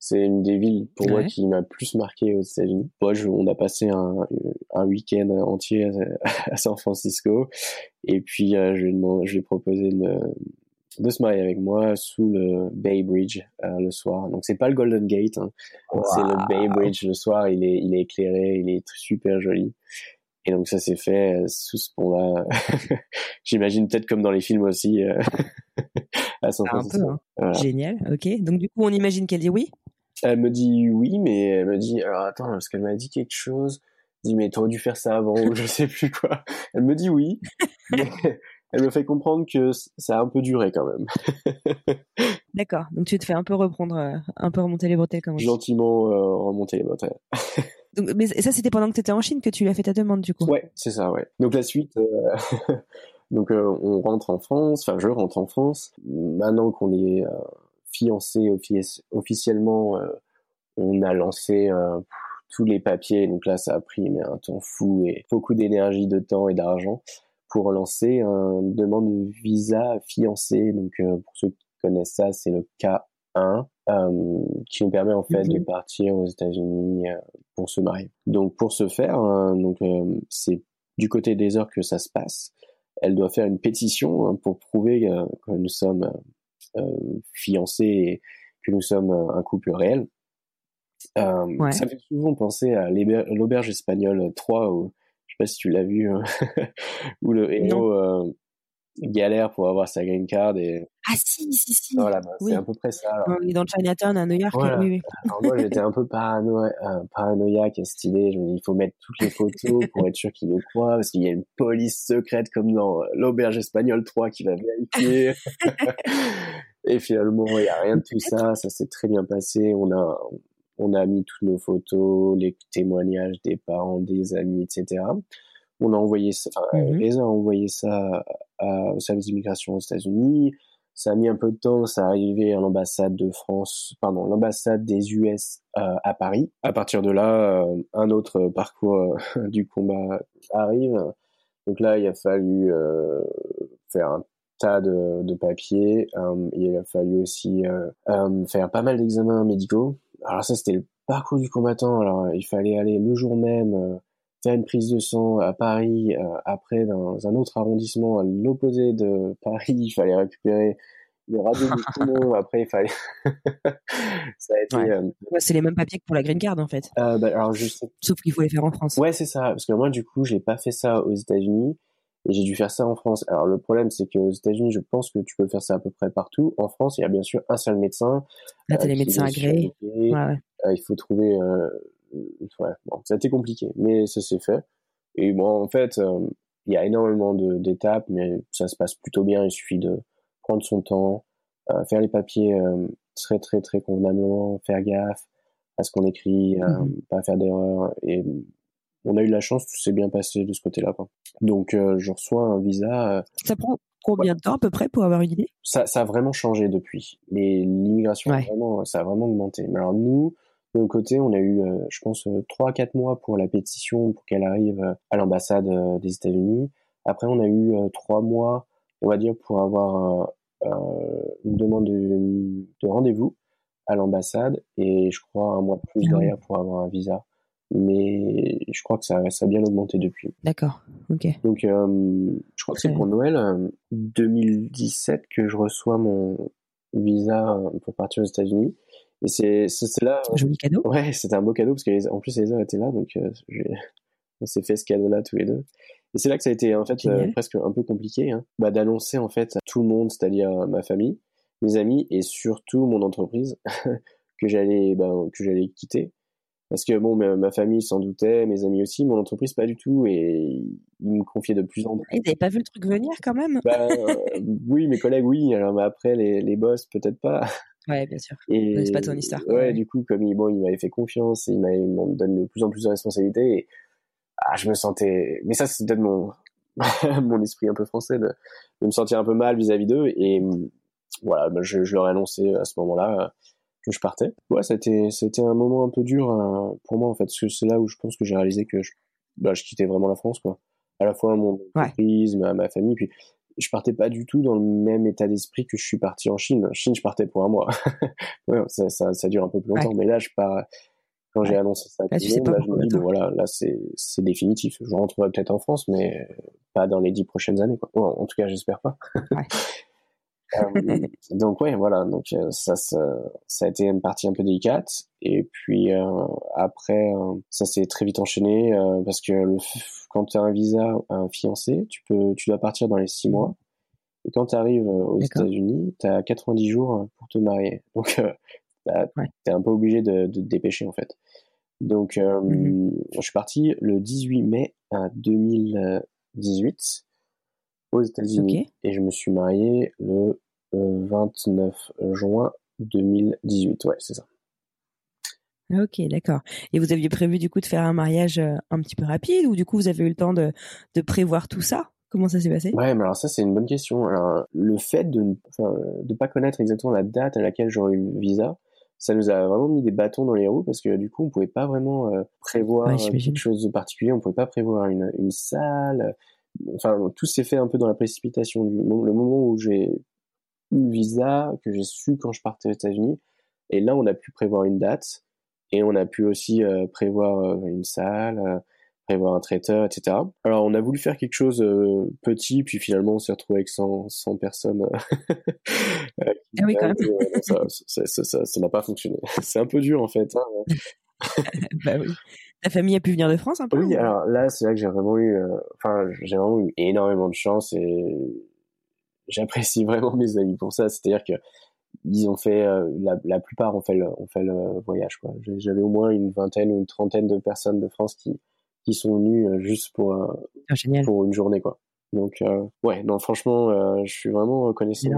Speaker 3: C'est une des villes pour moi qui m'a plus marqué aux États-Unis. Moi, on a passé un, un week-end entier à, San Francisco, et puis euh, je, lui je lui ai proposé de, de, se marier avec moi sous le Bay Bridge euh, le soir. Donc c'est pas le Golden Gate, hein. c'est le Bay Bridge le soir. Il est, il est éclairé, il est super joli. Et donc ça s'est fait euh, sous ce pont-là. J'imagine peut-être comme dans les films aussi à San Francisco.
Speaker 1: Un peu, hein. Génial. Ok. Donc du coup, on imagine qu'elle dit oui?
Speaker 3: Elle me dit oui, mais elle me dit alors attends parce qu'elle m'a dit quelque chose. Elle dit mais t'aurais dû faire ça avant ou je sais plus quoi. Elle me dit oui, mais elle me fait comprendre que ça a un peu duré quand même.
Speaker 1: D'accord. Donc tu te fais un peu reprendre, euh, un peu remonter les bretelles comme
Speaker 3: Gentiment remonter les bretelles.
Speaker 1: Donc, mais ça, c'était pendant que tu étais en Chine que tu lui as fait ta demande, du coup.
Speaker 3: Ouais, c'est ça, ouais. Donc la suite, euh, donc euh, on rentre en France, enfin je rentre en France. Maintenant qu'on est euh, fiancé officiellement, on a lancé tous les papiers. Donc là, ça a pris mais un temps fou et beaucoup d'énergie, de temps et d'argent pour lancer une demande de visa fiancé. Donc pour ceux qui connaissent ça, c'est le K1 euh, qui nous permet en fait de partir aux États-Unis euh, pour se marier. Donc pour ce faire, donc euh, c'est du côté des heures que ça se passe. Elle doit faire une pétition hein, pour prouver que nous sommes fiancés et que nous sommes un couple réel. Euh, Ça fait souvent penser à l'auberge espagnole 3, où, je sais pas si tu l'as vu, où le héros galère pour avoir sa green card et
Speaker 1: ah si si si.
Speaker 3: voilà bah, c'est à peu près ça
Speaker 1: alors. on est dans Chinatown à New York oui, oui.
Speaker 3: alors moi j'étais un peu parano euh, paranoïaque à cette idée je me dis il faut mettre toutes les photos pour être sûr qu'il le croit parce qu'il y a une police secrète comme dans l'auberge espagnole 3 qui va vérifier. Et finalement il y a rien de tout ça. Ça s'est très bien passé. On a on a mis toutes nos photos les témoignages des parents des amis etc on a envoyé ça, enfin, mmh a envoyé ça au service d'immigration aux États-Unis. Ça a mis un peu de temps, ça a arrivé à l'ambassade de France, pardon, l'ambassade des US euh, à Paris. À partir de là, euh, un autre parcours euh, du combat arrive. Donc là, il a fallu faire un tas de, de papiers. il a fallu aussi faire pas mal d'examens médicaux. Alors ça, c'était le parcours du combattant. Alors il fallait aller le jour même faire une prise de sang à Paris, euh, après dans un autre arrondissement à l'opposé de Paris, il fallait récupérer les radios du poumon. Après, il fallait.
Speaker 1: ça a été. Euh, c'est les mêmes papiers que pour la green card, en fait.
Speaker 3: Euh, bah, alors, je sais...
Speaker 1: Sauf qu'il faut les faire en France.
Speaker 3: Ouais, c'est ça. Parce que moi, du coup, j'ai pas fait ça aux États-Unis et j'ai dû faire ça en France. Alors, le problème, c'est qu'aux États-Unis, je pense que tu peux faire ça à peu près partout. En France, il y a bien sûr un seul médecin.
Speaker 1: Là, t'as les médecins agréés. Ouais, ouais.
Speaker 3: il faut trouver. Ouais, bon, ça a été compliqué, mais ça s'est fait. Et bon, en fait, il y a énormément d'étapes, mais ça se passe plutôt bien. Il suffit de prendre son temps, euh, faire les papiers euh, très très très convenablement, faire gaffe à ce qu'on écrit, euh, mhm. pas faire d'erreurs. Et on a eu la chance, tout s'est bien passé de ce côté-là. Donc je reçois un visa.
Speaker 1: ça prend combien de temps à peu près pour avoir une idée?
Speaker 3: Ça, ça a vraiment changé depuis. L'immigration, ça a vraiment augmenté. Mais alors nous, de notre côté, on a eu, euh, je pense, euh, trois quatre mois pour la pétition pour qu'elle arrive euh, à l'ambassade des États-Unis. Après, on a eu trois mois, on va dire, pour avoir une demande de, rendez-vous à l'ambassade et je crois un mois de plus ah derrière pour avoir un visa. Mais je crois que ça, ça a bien augmenté depuis.
Speaker 1: D'accord, ok.
Speaker 3: Donc, je crois que c'est pour Noël 2017 que je reçois mon visa pour partir aux États-Unis. Et c'est c'est là.
Speaker 1: Un joli cadeau.
Speaker 3: Ouais, c'était un beau cadeau parce que en plus les heures étaient là, donc euh, on s'est fait ce cadeau-là tous les deux. Et c'est là que ça a été en fait euh, presque un peu compliqué, hein, bah, d'annoncer en fait à tout le monde, c'est-à-dire ma famille, mes amis et surtout mon entreprise que j'allais ben, que j'allais quitter. Parce que bon, ma, famille s'en doutait, mes amis aussi, mon entreprise pas du tout, et ils me confiaient de plus en plus.
Speaker 1: Ils n'avaient pas vu le truc venir quand même?
Speaker 3: Bah, Oui, mes collègues, oui. Alors, mais après, les, les boss, peut-être pas.
Speaker 1: Ouais, bien sûr. Et c'est pas ton histoire.
Speaker 3: Ouais, du coup, comme il, bon, il m'avait fait confiance, et il me donne de plus en plus de responsabilités, et ah, je me sentais. Mais ça, c'est peut-être mon mon esprit un peu français de, de me sentir un peu mal vis-à-vis d'eux, et voilà, bah, je, je, leur ai annoncé à ce moment-là que je partais. Ouais, c'était c'était un moment un peu dur euh, pour moi en fait, parce que c'est là où je pense que j'ai réalisé que je, bah, je quittais vraiment la France, quoi. À la fois mon entreprise, ma, ma famille, puis je partais pas du tout dans le même état d'esprit que je suis parti en Chine. En Chine, je partais pour un mois. ouais, ça, ça, ça, dure un peu plus longtemps, mais là, je pars. Quand j'ai annoncé ça, là, je me dis, bon, voilà, là, c'est, c'est définitif. Je rentrerai peut-être en France, mais pas dans les dix prochaines années, quoi. en tout cas, j'espère pas. euh, donc ouais, voilà. Donc euh, ça, ça, ça, a été une partie un peu délicate. Et puis euh, après, euh, ça s'est très vite enchaîné euh, parce que le, quand tu as un visa, un fiancé, tu peux, tu dois partir dans les six mois. Et quand tu arrives aux États-Unis, tu as 90 jours pour te marier. Donc tu es un peu obligé de, de, te dépêcher en fait. Donc mm-hmm. je suis parti le 18 mai 2018 aux États-Unis et je me suis marié le 29 juin 2018. Ouais, c'est ça.
Speaker 1: Ok, d'accord. Et vous aviez prévu du coup de faire un mariage euh, un petit peu rapide ou du coup vous avez eu le temps de, de prévoir tout ça? Comment ça s'est passé?
Speaker 3: Ouais, mais alors ça c'est une bonne question. Alors, le fait de ne de pas connaître exactement la date à laquelle j'aurais eu le visa, ça nous a vraiment mis des bâtons dans les roues parce que du coup on pouvait pas vraiment euh, prévoir quelque chose de particulier, on pouvait pas prévoir une, une salle. Enfin, tout s'est fait un peu dans la précipitation. Du, le moment où j'ai eu le visa, que j'ai su quand je partais aux États-Unis, et là on a pu prévoir une date et on a pu aussi euh, prévoir euh, une salle, euh, prévoir un traiteur, etc. Alors on a voulu faire quelque chose petit, puis finalement on s'est retrouvé avec 100, 100 personnes.
Speaker 1: ah oui, quand même.
Speaker 3: ça n'a pas fonctionné. C'est un peu dur en fait.
Speaker 1: Hein. bah oui. Ta famille a pu venir de France un peu
Speaker 3: Oui, alors là c'est vrai que j'ai vraiment eu, enfin j'ai vraiment eu énormément de chance et j'apprécie vraiment mes amis pour ça. C'est-à-dire que ils ont fait euh, la, la, plupart ont fait le, ont fait le voyage quoi. J'avais au moins une vingtaine ou une trentaine de personnes de France qui qui sont venues euh, juste pour euh,
Speaker 1: ah,
Speaker 3: pour une journée quoi. Donc ouais, non franchement, je suis vraiment reconnaissant.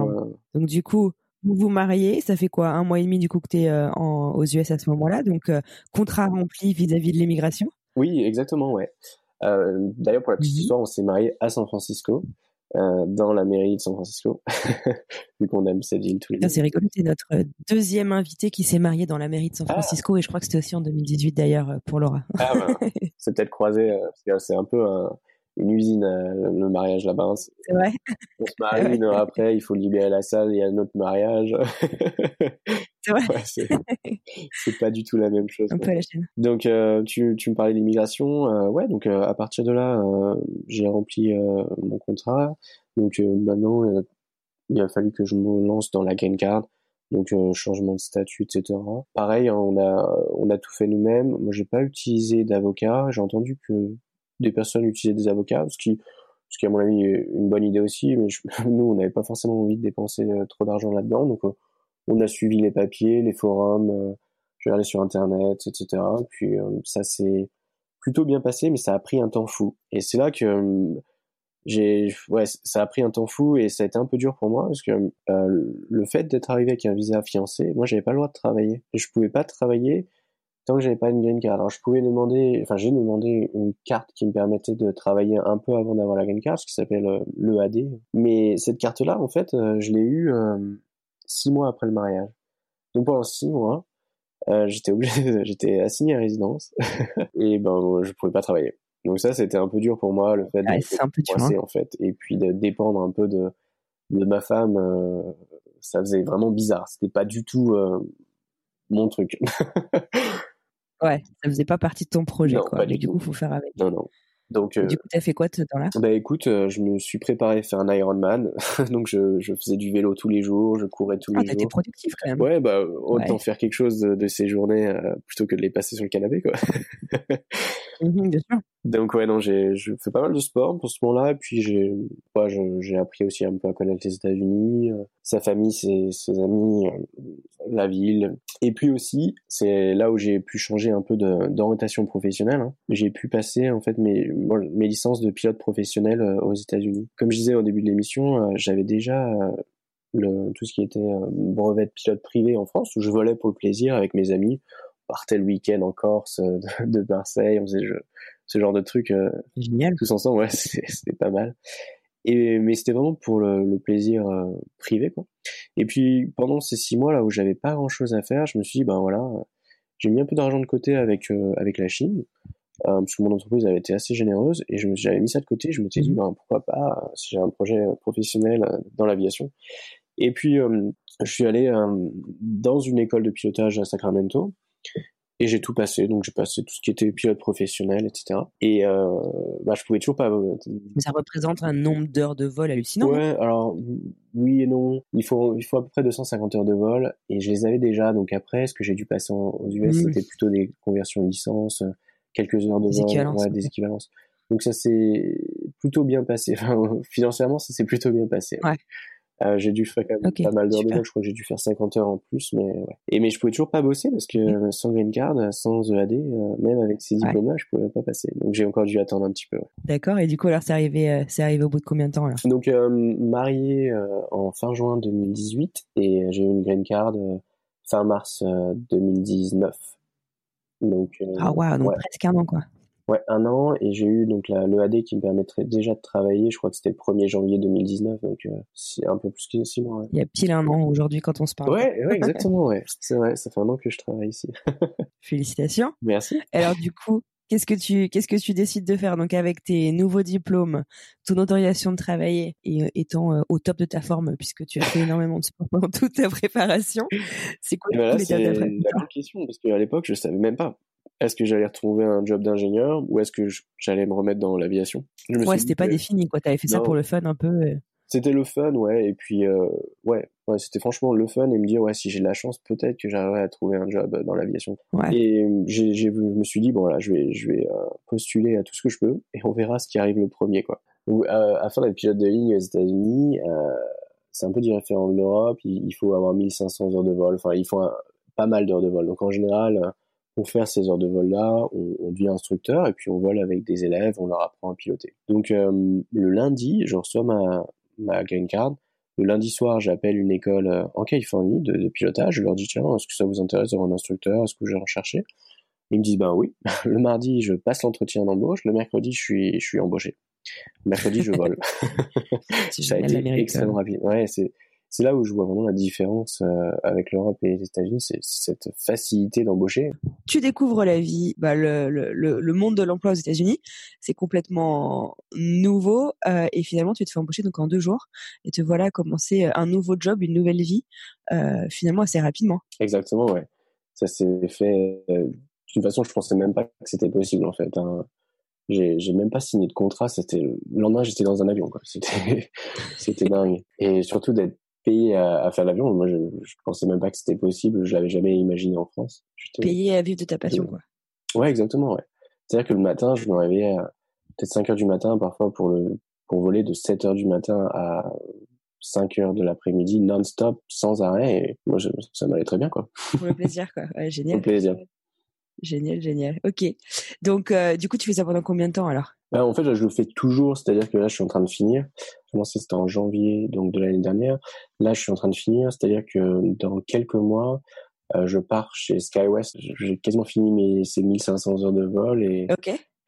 Speaker 1: Donc du coup, vous vous mariez, ça fait quoi un mois et demi du coup que tu es en, aux US à ce moment-là, donc contrat rempli vis-à-vis de l'immigration?
Speaker 3: Oui, exactement, ouais. D'ailleurs pour la petite mhm. histoire, on s'est marié à San Francisco. Euh, dans la mairie de San Francisco, vu qu'on aime cette ville tous les deux.
Speaker 1: C'est rigolo, c'est notre deuxième invité qui s'est marié dans la mairie de San ah. Francisco et je crois que c'était aussi en 2018 d'ailleurs euh, pour Laura.
Speaker 3: Ah bah, c'est peut-être croisé, euh, parce que c'est un peu une usine le mariage là-bas. Hein.
Speaker 1: C'est vrai.
Speaker 3: On se marie une heure après, il faut libérer la salle, il y a un autre mariage.
Speaker 1: C'est vrai.
Speaker 3: c'est pas du tout la même chose.
Speaker 1: Un peu à la chaîne.
Speaker 3: Donc tu, tu me parlais de l'immigration, ouais. Donc à partir de là, j'ai rempli mon contrat. Donc maintenant, il a fallu que je me lance dans la green card. Donc changement de statut, etc. Pareil, hein, on a on a tout fait nous-mêmes. Moi, j'ai pas utilisé d'avocat. J'ai entendu que des personnes utilisaient des avocats, ce qui ce qui à mon avis est une bonne idée aussi. Mais nous, on n'avait pas forcément envie de dépenser trop d'argent là-dedans, donc on a suivi les papiers, les forums, j'ai regardé sur internet, etc. Puis ça s'est plutôt bien passé, mais ça a pris un temps fou. Et c'est là que j'ai ouais ça a pris un temps fou et ça a été un peu dur pour moi parce que euh, le fait d'être arrivé avec un visa fiancé moi j'avais pas le droit de travailler je pouvais pas travailler tant que j'avais pas une green card alors je pouvais demander enfin j'ai demandé une carte qui me permettait de travailler un peu avant d'avoir la green card ce qui s'appelle euh, l'EAD mais cette carte là en fait euh, je l'ai eue six mois après le mariage donc pendant six mois j'étais obligé j'étais assigné à résidence et ben je pouvais pas travailler donc ça, c'était un peu dur pour moi, le fait
Speaker 1: d'être
Speaker 3: coincé, hein. en fait, et puis de dépendre un peu de, de ma femme. Euh, ça faisait vraiment bizarre. C'était pas du tout euh, mon truc.
Speaker 1: ouais, ça faisait pas partie de ton projet, quoi. Mais du coup, faut faire avec.
Speaker 3: Non, non. Donc,
Speaker 1: du coup, t'as fait quoi ce temps-là
Speaker 3: Bah écoute, euh, je me suis préparé à faire un Ironman, donc je, je, faisais du vélo tous les jours, je courais tous ah, les jours. Ah,
Speaker 1: productif quand même.
Speaker 3: Ouais, bah autant faire quelque chose de, ces journées euh, plutôt que de les passer sur le canapé, quoi.
Speaker 1: Mmh bien sûr.
Speaker 3: Donc ouais, non, j'ai, je fais pas mal de sport pour ce moment-là, et puis j'ai, ouais, j'ai appris aussi un peu à connaître les États-Unis, euh, sa famille, ses, ses amis, la ville, et puis aussi, c'est là où j'ai pu changer un peu d'orientation professionnelle. Hein. J'ai pu passer en fait mes mes licences de pilote professionnel euh, aux États-Unis. Comme je disais au début de l'émission, euh, j'avais déjà euh, le, tout ce qui était brevet de pilote privé en France, où je volais pour le plaisir avec mes amis. On partait le week-end en Corse, de, Marseille, on faisait ce genre de trucs
Speaker 1: Génial.
Speaker 3: tous ensemble, ouais, c'était pas mal. Et, mais c'était vraiment pour le, plaisir privé, quoi. Et puis, pendant ces six mois là où j'avais pas grand chose à faire, je me suis dit, ben voilà, j'ai mis un peu d'argent de côté avec, avec la Chine. Euh, parce que mon entreprise avait été assez généreuse et j'avais mis ça de côté. Je me suis dit, mhm. ben, pourquoi pas, euh, si j'ai un projet euh, professionnel dans l'aviation. Et puis, je suis allé dans une école de pilotage à Sacramento et j'ai tout passé. Donc, j'ai passé tout ce qui était pilote professionnel, etc. Et euh, bah, je pouvais toujours pas.
Speaker 1: Ça représente un nombre d'heures de vol hallucinant.
Speaker 3: Ouais, alors oui et non. Il faut, il faut à peu près 250 heures de vol et je les avais déjà. Donc après, ce que j'ai dû passer aux US, mmh. c'était plutôt des conversions de licence quelques heures de des équivalences, ouais, des équivalences. Donc ça s'est plutôt bien passé. Enfin, financièrement, ça s'est plutôt bien passé.
Speaker 1: Ouais.
Speaker 3: Euh, j'ai dû faire quand même pas mal d'heures de vol. Je crois que j'ai dû faire 50 heures en plus, mais ouais. Et mais je pouvais toujours pas bosser parce que sans green card, sans EAD, euh, même avec ces diplômes-là, je pouvais pas passer. Donc j'ai encore dû attendre un petit peu.
Speaker 1: D'accord. Et du coup, alors c'est arrivé, euh, c'est arrivé au bout de combien de temps là
Speaker 3: Donc marié en fin juin 2018 et j'ai eu une green card fin mars 2019. Donc,
Speaker 1: euh, ah ouais, donc presque un an quoi.
Speaker 3: Ouais, un an et j'ai eu donc l'EAD qui me permettrait déjà de travailler. Je crois que c'était le 1er janvier 2019, donc euh, c'est un peu plus que six mois.
Speaker 1: Il y a pile un an aujourd'hui quand on se parle.
Speaker 3: Ouais, ouais exactement, ouais. C'est vrai, ça fait un an que je travaille ici.
Speaker 1: Félicitations.
Speaker 3: Merci.
Speaker 1: Alors du coup, qu'est-ce que tu qu'est-ce que tu décides de faire donc avec tes nouveaux diplômes, ton autorisation de travailler et euh, étant au top de ta forme puisque tu as fait énormément de sport pendant toute ta préparation,
Speaker 3: c'est quoi eh ben C'est la bonne question parce qu'à l'époque je savais même pas est-ce que j'allais retrouver un job d'ingénieur ou est-ce que j'allais me remettre dans l'aviation?
Speaker 1: Ouais, c'était pas défini quoi. T'avais fait ça pour le fun un peu.
Speaker 3: C'était le fun, ouais. Et puis euh, ouais, ouais c'était franchement le fun et me dire ouais si j'ai de la chance peut-être que j'arriverai à trouver un job dans l'aviation. Et j'ai, je me suis dit bon là je vais je vais euh, postuler à tout ce que je peux et on verra ce qui arrive le premier quoi. Donc, euh, afin d'être pilote de ligne aux États-Unis, c'est un peu différent de l'Europe. Il, faut avoir 1500 heures de vol. Enfin, il faut pas mal d'heures de vol. Donc en général pour faire ces heures de vol-là, on, devient instructeur et puis on vole avec des élèves, on leur apprend à piloter. Donc euh, le lundi, je reçois ma, ma green card. Le lundi soir, j'appelle une école euh, en Californie de, de, pilotage. Je leur dis tiens, est-ce que ça vous intéresse d'avoir un instructeur? Est-ce que je vais en chercher Ils me disent ben oui. Le mardi, je passe l'entretien d'embauche. Le mercredi, je suis je suis embauché. Le mercredi, je vole. ça a été extrêmement rapide. Ouais, c'est c'est là où je vois vraiment la différence euh, avec l'Europe et les États-Unis, c'est cette facilité d'embaucher.
Speaker 1: Tu découvres la vie, bah, le, le, le, monde de l'emploi aux États-Unis, c'est complètement nouveau euh, et finalement tu te fais embaucher donc en deux jours et te voilà commencer un nouveau job, une nouvelle vie, euh, finalement assez rapidement.
Speaker 3: Exactement, ouais. Ça s'est fait d'une façon, je pensais même pas que c'était possible en fait. Hein j'ai même pas signé de contrat. C'était le lendemain, j'étais dans un avion. quoi. C'était c'était dingue. Et surtout d'être payé à, faire l'avion. Moi, je, je pensais même pas que c'était possible. Je l'avais jamais imaginé en France.
Speaker 1: Payé à vivre de ta passion, quoi.
Speaker 3: Ouais, exactement. Ouais. C'est-à-dire que le matin, je me réveillais à peut-être 5 heures du matin, parfois pour le pour voler de 7 heures du matin à 5 heures de l'après-midi, non-stop, sans arrêt. Et moi, ça m'allait très bien, quoi.
Speaker 1: Pour le plaisir, quoi. Ouais, génial.
Speaker 3: Pour le plaisir.
Speaker 1: Génial, génial. Ok. Donc, euh, du coup, tu fais ça pendant combien de temps alors?
Speaker 3: Bah, En fait, je le fais toujours. C'est-à-dire que là, je suis en train de finir. J'ai commencé, c'était en janvier donc de l'année dernière. Là, je suis en train de finir. C'est-à-dire que dans quelques mois, euh, je pars chez SkyWest. J'ai quasiment fini mes ces 1500 heures de vol et.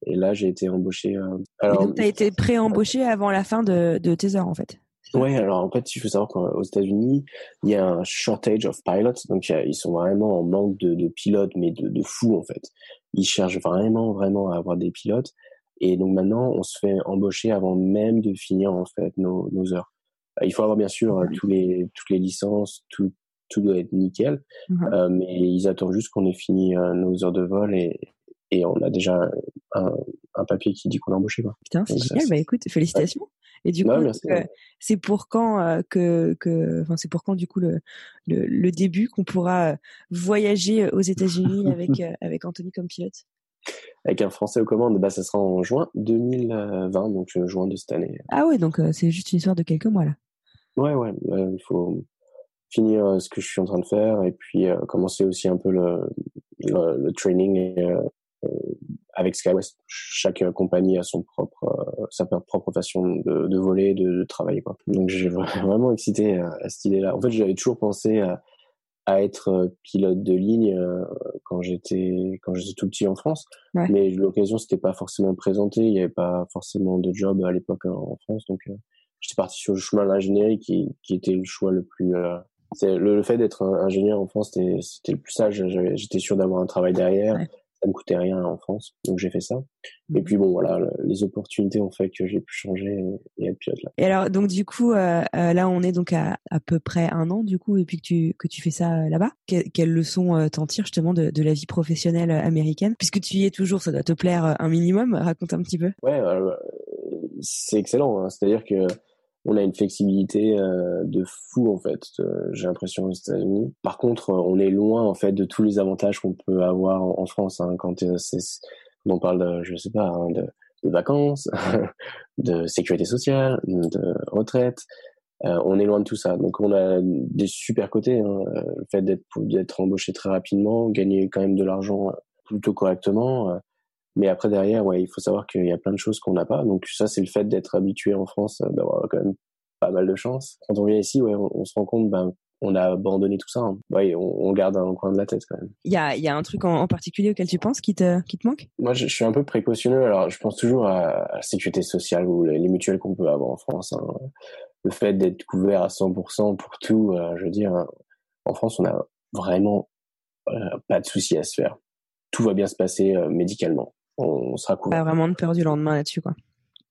Speaker 3: Et là, j'ai été embauché. Euh...
Speaker 1: Alors, et donc, tu as été pré-embauché avant la fin de, de tes heures, en fait?
Speaker 3: Ouais, alors en fait, il faut savoir qu'aux États-Unis, il y a un shortage of pilots, donc ils sont vraiment en manque de, de pilotes, mais de, de fou en fait. Ils cherchent vraiment, vraiment à avoir des pilotes, et donc maintenant, on se fait embaucher avant même de finir en fait nos, nos heures. Euh, il faut avoir bien sûr tous les toutes les licences, tout tout doit être nickel, euh, mais ils attendent juste qu'on ait fini euh, nos heures de vol et et on a déjà un, un papier qui dit qu'on est embauché. Quoi.
Speaker 1: Putain, c'est génial. Bah écoute, félicitations. Et du coup, euh, c'est pour quand euh, que, que, enfin, c'est pour quand du coup le, le, le début qu'on pourra voyager aux États-Unis avec euh, avec Anthony comme pilote?
Speaker 3: Avec un Français aux commandes, bah ça sera en juin 2020, donc juin de cette année.
Speaker 1: Ah ouais, donc c'est juste une histoire de quelques mois là.
Speaker 3: Ouais, ouais, il faut finir ce que je suis en train de faire et puis commencer aussi un peu le, le, le training euh, avec SkyWest, chaque compagnie a son propre, euh, sa propre façon de, de voler, de, de travailler. Quoi. Donc j'ai vraiment excité à, à cette idée-là. En fait, j'avais toujours pensé à, à être euh, pilote de ligne quand j'étais quand j'étais tout petit en France, ouais. mais l'occasion s'était pas forcément présentée. Il y avait pas forcément de job à l'époque en France, donc j'étais parti sur le chemin de l'ingénierie qui, qui était le choix le plus le, le, fait d'être ingénieur en France, c'était le plus sage. J'étais sûr d'avoir un travail derrière. Ouais ça me coûtait rien en France, donc j'ai fait ça. Et mhm. puis bon, voilà, les opportunités ont fait que j'ai pu changer et, être pilote là.
Speaker 1: Et alors, donc du coup, euh, euh, là, on est donc à à peu près un an du coup, et puis que tu que tu fais ça euh, là-bas. Que, quelles leçons euh, t'en tires justement de, de la vie professionnelle américaine, puisque tu y es toujours, ça doit te plaire un minimum. Raconte un petit peu.
Speaker 3: Ouais, c'est excellent. Hein. C'est-à-dire que on a une flexibilité euh, de fou en fait. Euh, j'ai l'impression aux États-Unis. Par contre, euh, on est loin en fait de tous les avantages qu'on peut avoir en, France hein, quand on parle de, je sais pas, hein, de, vacances, de sécurité sociale, de retraite. on est loin de tout ça. Donc on a des super côtés. Hein, le fait d'être embauché très rapidement, gagner quand même de l'argent plutôt correctement mais après derrière, ouais, il faut savoir qu'il y a plein de choses qu'on n'a pas. Donc ça, c'est le fait d'être habitué en France, euh, d'avoir quand même pas mal de chance. Quand on vient ici, ouais, on, se rend compte, ben, on a abandonné tout ça. Hein. Ouais, on, on, garde un coin de la tête quand même.
Speaker 1: Il y a, y a un truc en, particulier auquel tu penses qui te, qui te manque?
Speaker 3: Moi, je, je, suis un peu précautionneux. Alors, je pense toujours à, la sécurité sociale ou les, mutuelles qu'on peut avoir en France. Hein. Le fait d'être couvert à 100% pour tout, euh, je veux dire, en France, on a vraiment euh, pas de souci à se faire. Tout va bien se passer euh, médicalement on, sera couvert.
Speaker 1: Pas vraiment de peur du lendemain là-dessus, quoi.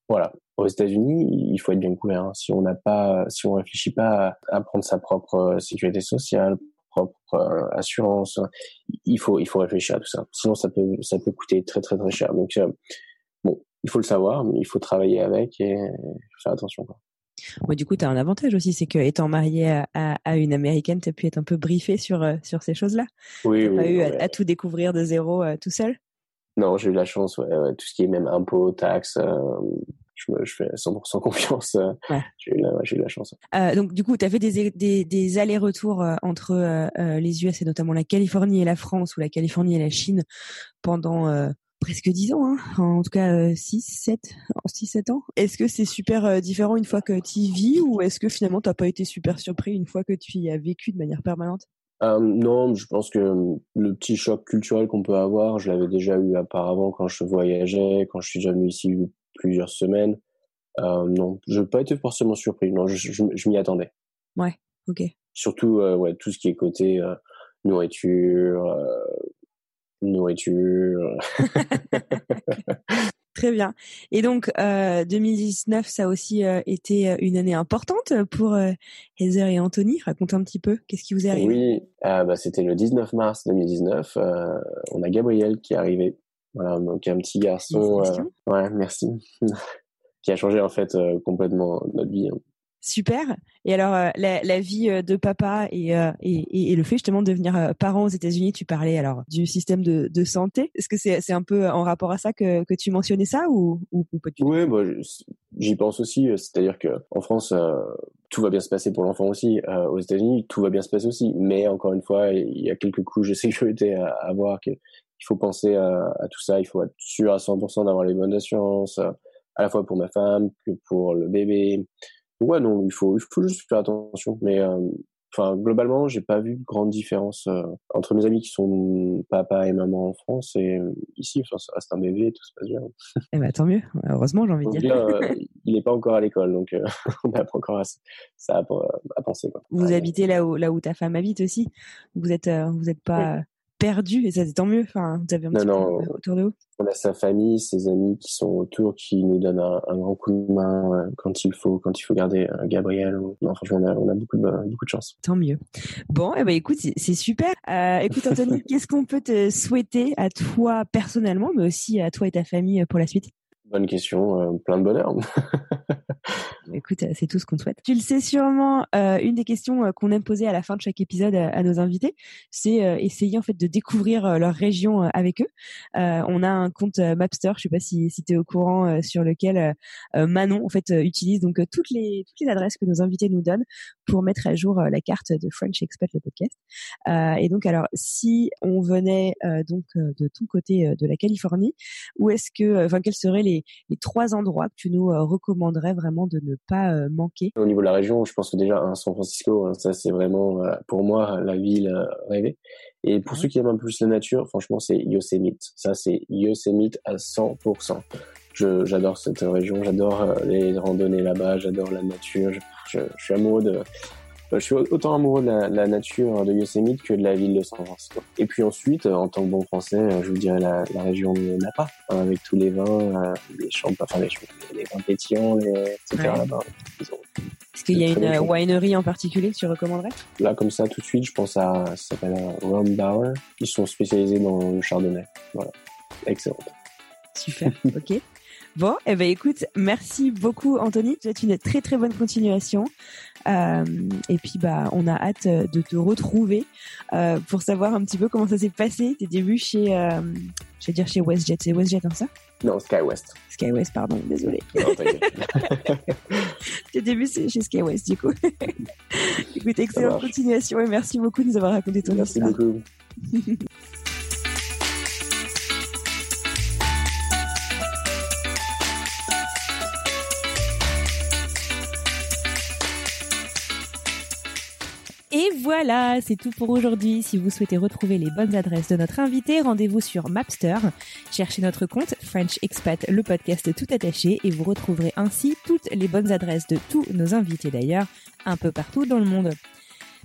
Speaker 3: Voilà. Aux États-Unis, il faut être bien couvert. Hein. Si on n'a pas, si on réfléchit pas à, prendre sa propre euh, sécurité sociale, propre euh, assurance, il faut, il faut réfléchir à tout ça. Sinon, ça peut, ça peut coûter très, très, très cher. Donc, euh, bon, il faut le savoir, mais il faut travailler avec et faire attention. Quoi.
Speaker 1: Ouais, du coup, tu as un avantage aussi, c'est que étant marié à, à, à une américaine, tu as pu être un peu briefé sur, sur ces choses-là.
Speaker 3: Oui, oui.
Speaker 1: Pas eu
Speaker 3: ouais.
Speaker 1: à, à, tout découvrir de zéro tout seul.
Speaker 3: Non, j'ai eu la chance, ouais, ouais, tout ce qui est même impôts, taxes, euh, je, me, je fais 100% confiance. Euh, ouais. J'ai eu, la, eu la chance.
Speaker 1: Euh, donc, du coup, tu as fait des, des, des allers-retours entre les US et notamment la Californie et la France ou la Californie et la Chine pendant presque 10 ans, hein en tout cas 6, 7, 6, 7 ans. Est-ce que c'est super différent une fois que tu y vis ou est-ce que finalement tu pas été super surpris une fois que tu y as vécu de manière permanente?
Speaker 3: Euh, non, je pense que le petit choc culturel qu'on peut avoir, je l'avais déjà eu auparavant quand je voyageais, quand je suis déjà venu ici plusieurs semaines. Euh, non, je n'ai pas été forcément surpris. Non, je, je, je m'y attendais.
Speaker 1: Ouais, ok.
Speaker 3: Surtout, euh, ouais, tout ce qui est côté euh, nourriture, euh, nourriture.
Speaker 1: Très bien. Et donc, euh, 2019, ça a aussi euh, été euh, une année importante pour euh, Heather et Anthony. Raconte un petit peu, qu'est-ce qui vous est arrivé?
Speaker 3: Oui, bah, c'était le 19 mars 2019. on a Gabriel qui est arrivé Voilà, donc un petit garçon. ouais, merci. qui a changé en fait complètement notre vie. Hein.
Speaker 1: Super. Et alors, euh, la, la, vie euh, de papa et, euh, et, et, le fait justement de devenir parent aux États-Unis, tu parlais alors du système de, de santé. Est-ce que c'est c'est un peu en rapport à ça que, que tu mentionnais ça ou, ou, pas du tout?
Speaker 3: Oui, bah, j'y pense aussi. C'est-à-dire que en France, tout va bien se passer pour l'enfant aussi. aux États-Unis, tout va bien se passer aussi. Mais encore une fois, il y a quelques couches de sécurité à avoir. Il faut penser à, à, tout ça. Il faut être sûr à 100% d'avoir les bonnes assurances, à la fois pour ma femme que pour le bébé ouais, non, il faut, il faut juste faire attention. Mais euh, enfin, globalement, j'ai pas vu de grande différence euh, entre mes amis qui sont papa et maman en France et euh, ici. Enfin, ça reste un bébé, tout se passe bien.
Speaker 1: Eh ben, tant mieux. Heureusement, j'ai envie de dire.
Speaker 3: il n'est pas encore à l'école, donc on n'a pas encore ça à, à penser. Quoi.
Speaker 1: Vous habitez là où, là où ta femme habite aussi? Vous êtes, vous êtes pas perdu et ça c'est tant mieux. Enfin, vous avez un petit non, peu autour de vous.
Speaker 3: On a sa famille, ses amis qui sont autour, qui nous donnent un, grand coup de main euh, quand il faut, quand il faut garder un Gabriel. Non, franchement, on a, on a beaucoup, de, beaucoup de chance.
Speaker 1: Tant mieux. Bon, eh ben, écoute, c'est super. Euh, écoute, Anthony, qu'est-ce qu'on peut te souhaiter à toi personnellement, mais aussi à toi et ta famille pour la suite?
Speaker 3: Bonne question, euh, plein de bonheur.
Speaker 1: Écoute, c'est tout ce qu'on souhaite. Tu le sais sûrement, euh, une des questions euh, qu'on aime poser à la fin de chaque épisode à, nos invités, c'est essayer en fait de découvrir leur région avec eux. on a un compte Mapster, je sais pas si, si tu es au courant, sur lequel Manon en fait utilise donc toutes les toutes les adresses que nos invités nous donnent pour mettre à jour la carte de French Expat le podcast. et donc alors si on venait donc de ton côté de la Californie, où est-ce que, enfin quels seraient les les, trois endroits que tu nous euh, recommanderais vraiment de ne pas euh, manquer
Speaker 3: Au niveau de la région, je pense que déjà un San Francisco, hein, ça c'est vraiment euh, pour moi la ville rêvée. Et pour ceux qui aiment un peu plus la nature, franchement, c'est Yosemite. Ça, c'est Yosemite à 100%. j'adore cette région, j'adore les randonnées là-bas, j'adore la nature. Je, je, suis amoureux de, je suis autant amoureux de la, nature de Yosemite que de la ville de San Francisco. Et puis ensuite, en tant que bon français, je vous dirais la, la région de Napa, hein, avec tous les vins, euh, les champs, enfin les, les vins pétillants, les, etc. Là-bas.
Speaker 1: Est-ce qu'il y a une euh, winery en particulier que tu recommanderais?
Speaker 3: Là, comme ça, tout de suite, je pense à, ça s'appelle Rum Bauer. Ils sont spécialisés dans le chardonnay. Voilà. Excellent.
Speaker 1: Super. ok. Bon, eh ben écoute, merci beaucoup Anthony. Tu as une très très bonne continuation. Euh, et puis bah, on a hâte euh, de te retrouver euh, pour savoir un petit peu comment ça s'est passé tes débuts chez, euh, je vais dire chez WestJet. C'est WestJet, hein, ça?
Speaker 3: Non, SkyWest.
Speaker 1: SkyWest, pardon, désolé. tes débuts chez SkyWest, du coup. Écoute, excellente continuation et merci beaucoup de nous avoir raconté ton
Speaker 3: histoire. Merci beaucoup.
Speaker 1: voilà, c'est tout pour aujourd'hui. Si vous souhaitez retrouver les bonnes adresses de notre invité, rendez-vous sur Mapster. Cherchez notre compte French Expat, le podcast tout attaché, et vous retrouverez ainsi toutes les bonnes adresses de tous nos invités d'ailleurs, un peu partout dans le monde.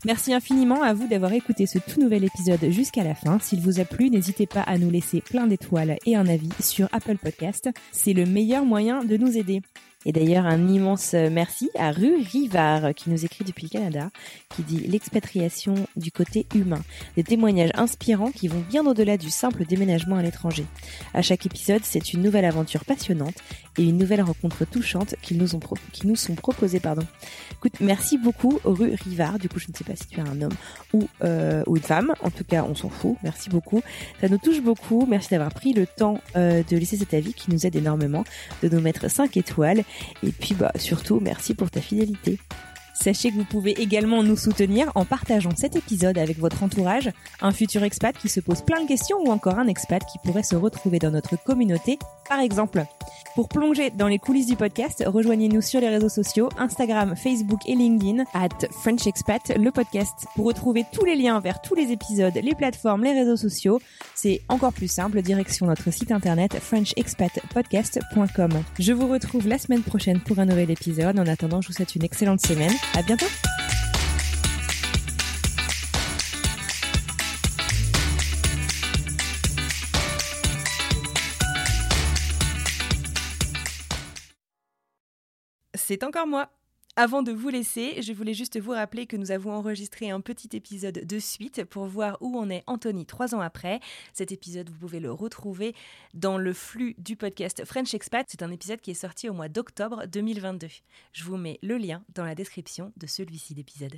Speaker 1: Merci infiniment à vous d'avoir écouté ce tout nouvel épisode jusqu'à la fin. S'il vous a plu, n'hésitez pas à nous laisser plein d'étoiles et un avis sur Apple Podcast. C'est le meilleur moyen de nous aider. Et d'ailleurs, un immense merci à Rue Rivard qui nous écrit depuis le Canada, qui dit l'expatriation du côté humain, des témoignages inspirants qui vont bien au-delà du simple déménagement à l'étranger. À chaque épisode, c'est une nouvelle aventure passionnante et une nouvelle rencontre touchante qui nous, ont qui nous sont proposées. Pardon. Écoute, merci beaucoup Rue Rivard. Du coup, je ne sais pas si tu es un homme ou, euh, ou une femme. En tout cas, on s'en fout. Merci beaucoup. Ça nous touche beaucoup. Merci d'avoir pris le temps euh, de laisser cet avis qui nous aide énormément, de nous mettre 5 étoiles et puis bah surtout merci pour ta fidélité. Sachez que vous pouvez également nous soutenir en partageant cet épisode avec votre entourage, un futur expat qui se pose plein de questions ou encore un expat qui pourrait se retrouver dans notre communauté, par exemple. Pour plonger dans les coulisses du podcast, rejoignez-nous sur les réseaux sociaux, Instagram, Facebook et LinkedIn, at French Expat, le podcast. Pour retrouver tous les liens vers tous les épisodes, les plateformes, les réseaux sociaux, c'est encore plus simple, direction notre site internet frenchexpatpodcast.com. Je vous retrouve la semaine prochaine pour un nouvel épisode. En attendant, je vous souhaite une excellente semaine. À bientôt! C'est encore moi. Avant de vous laisser, je voulais juste vous rappeler que nous avons enregistré un petit épisode de suite pour voir où on est Anthony trois ans après. Cet épisode, vous pouvez le retrouver dans le flux du podcast French Expat. C'est un épisode qui est sorti au mois d'octobre 2022. Je vous mets le lien dans la description de celui-ci d'épisode.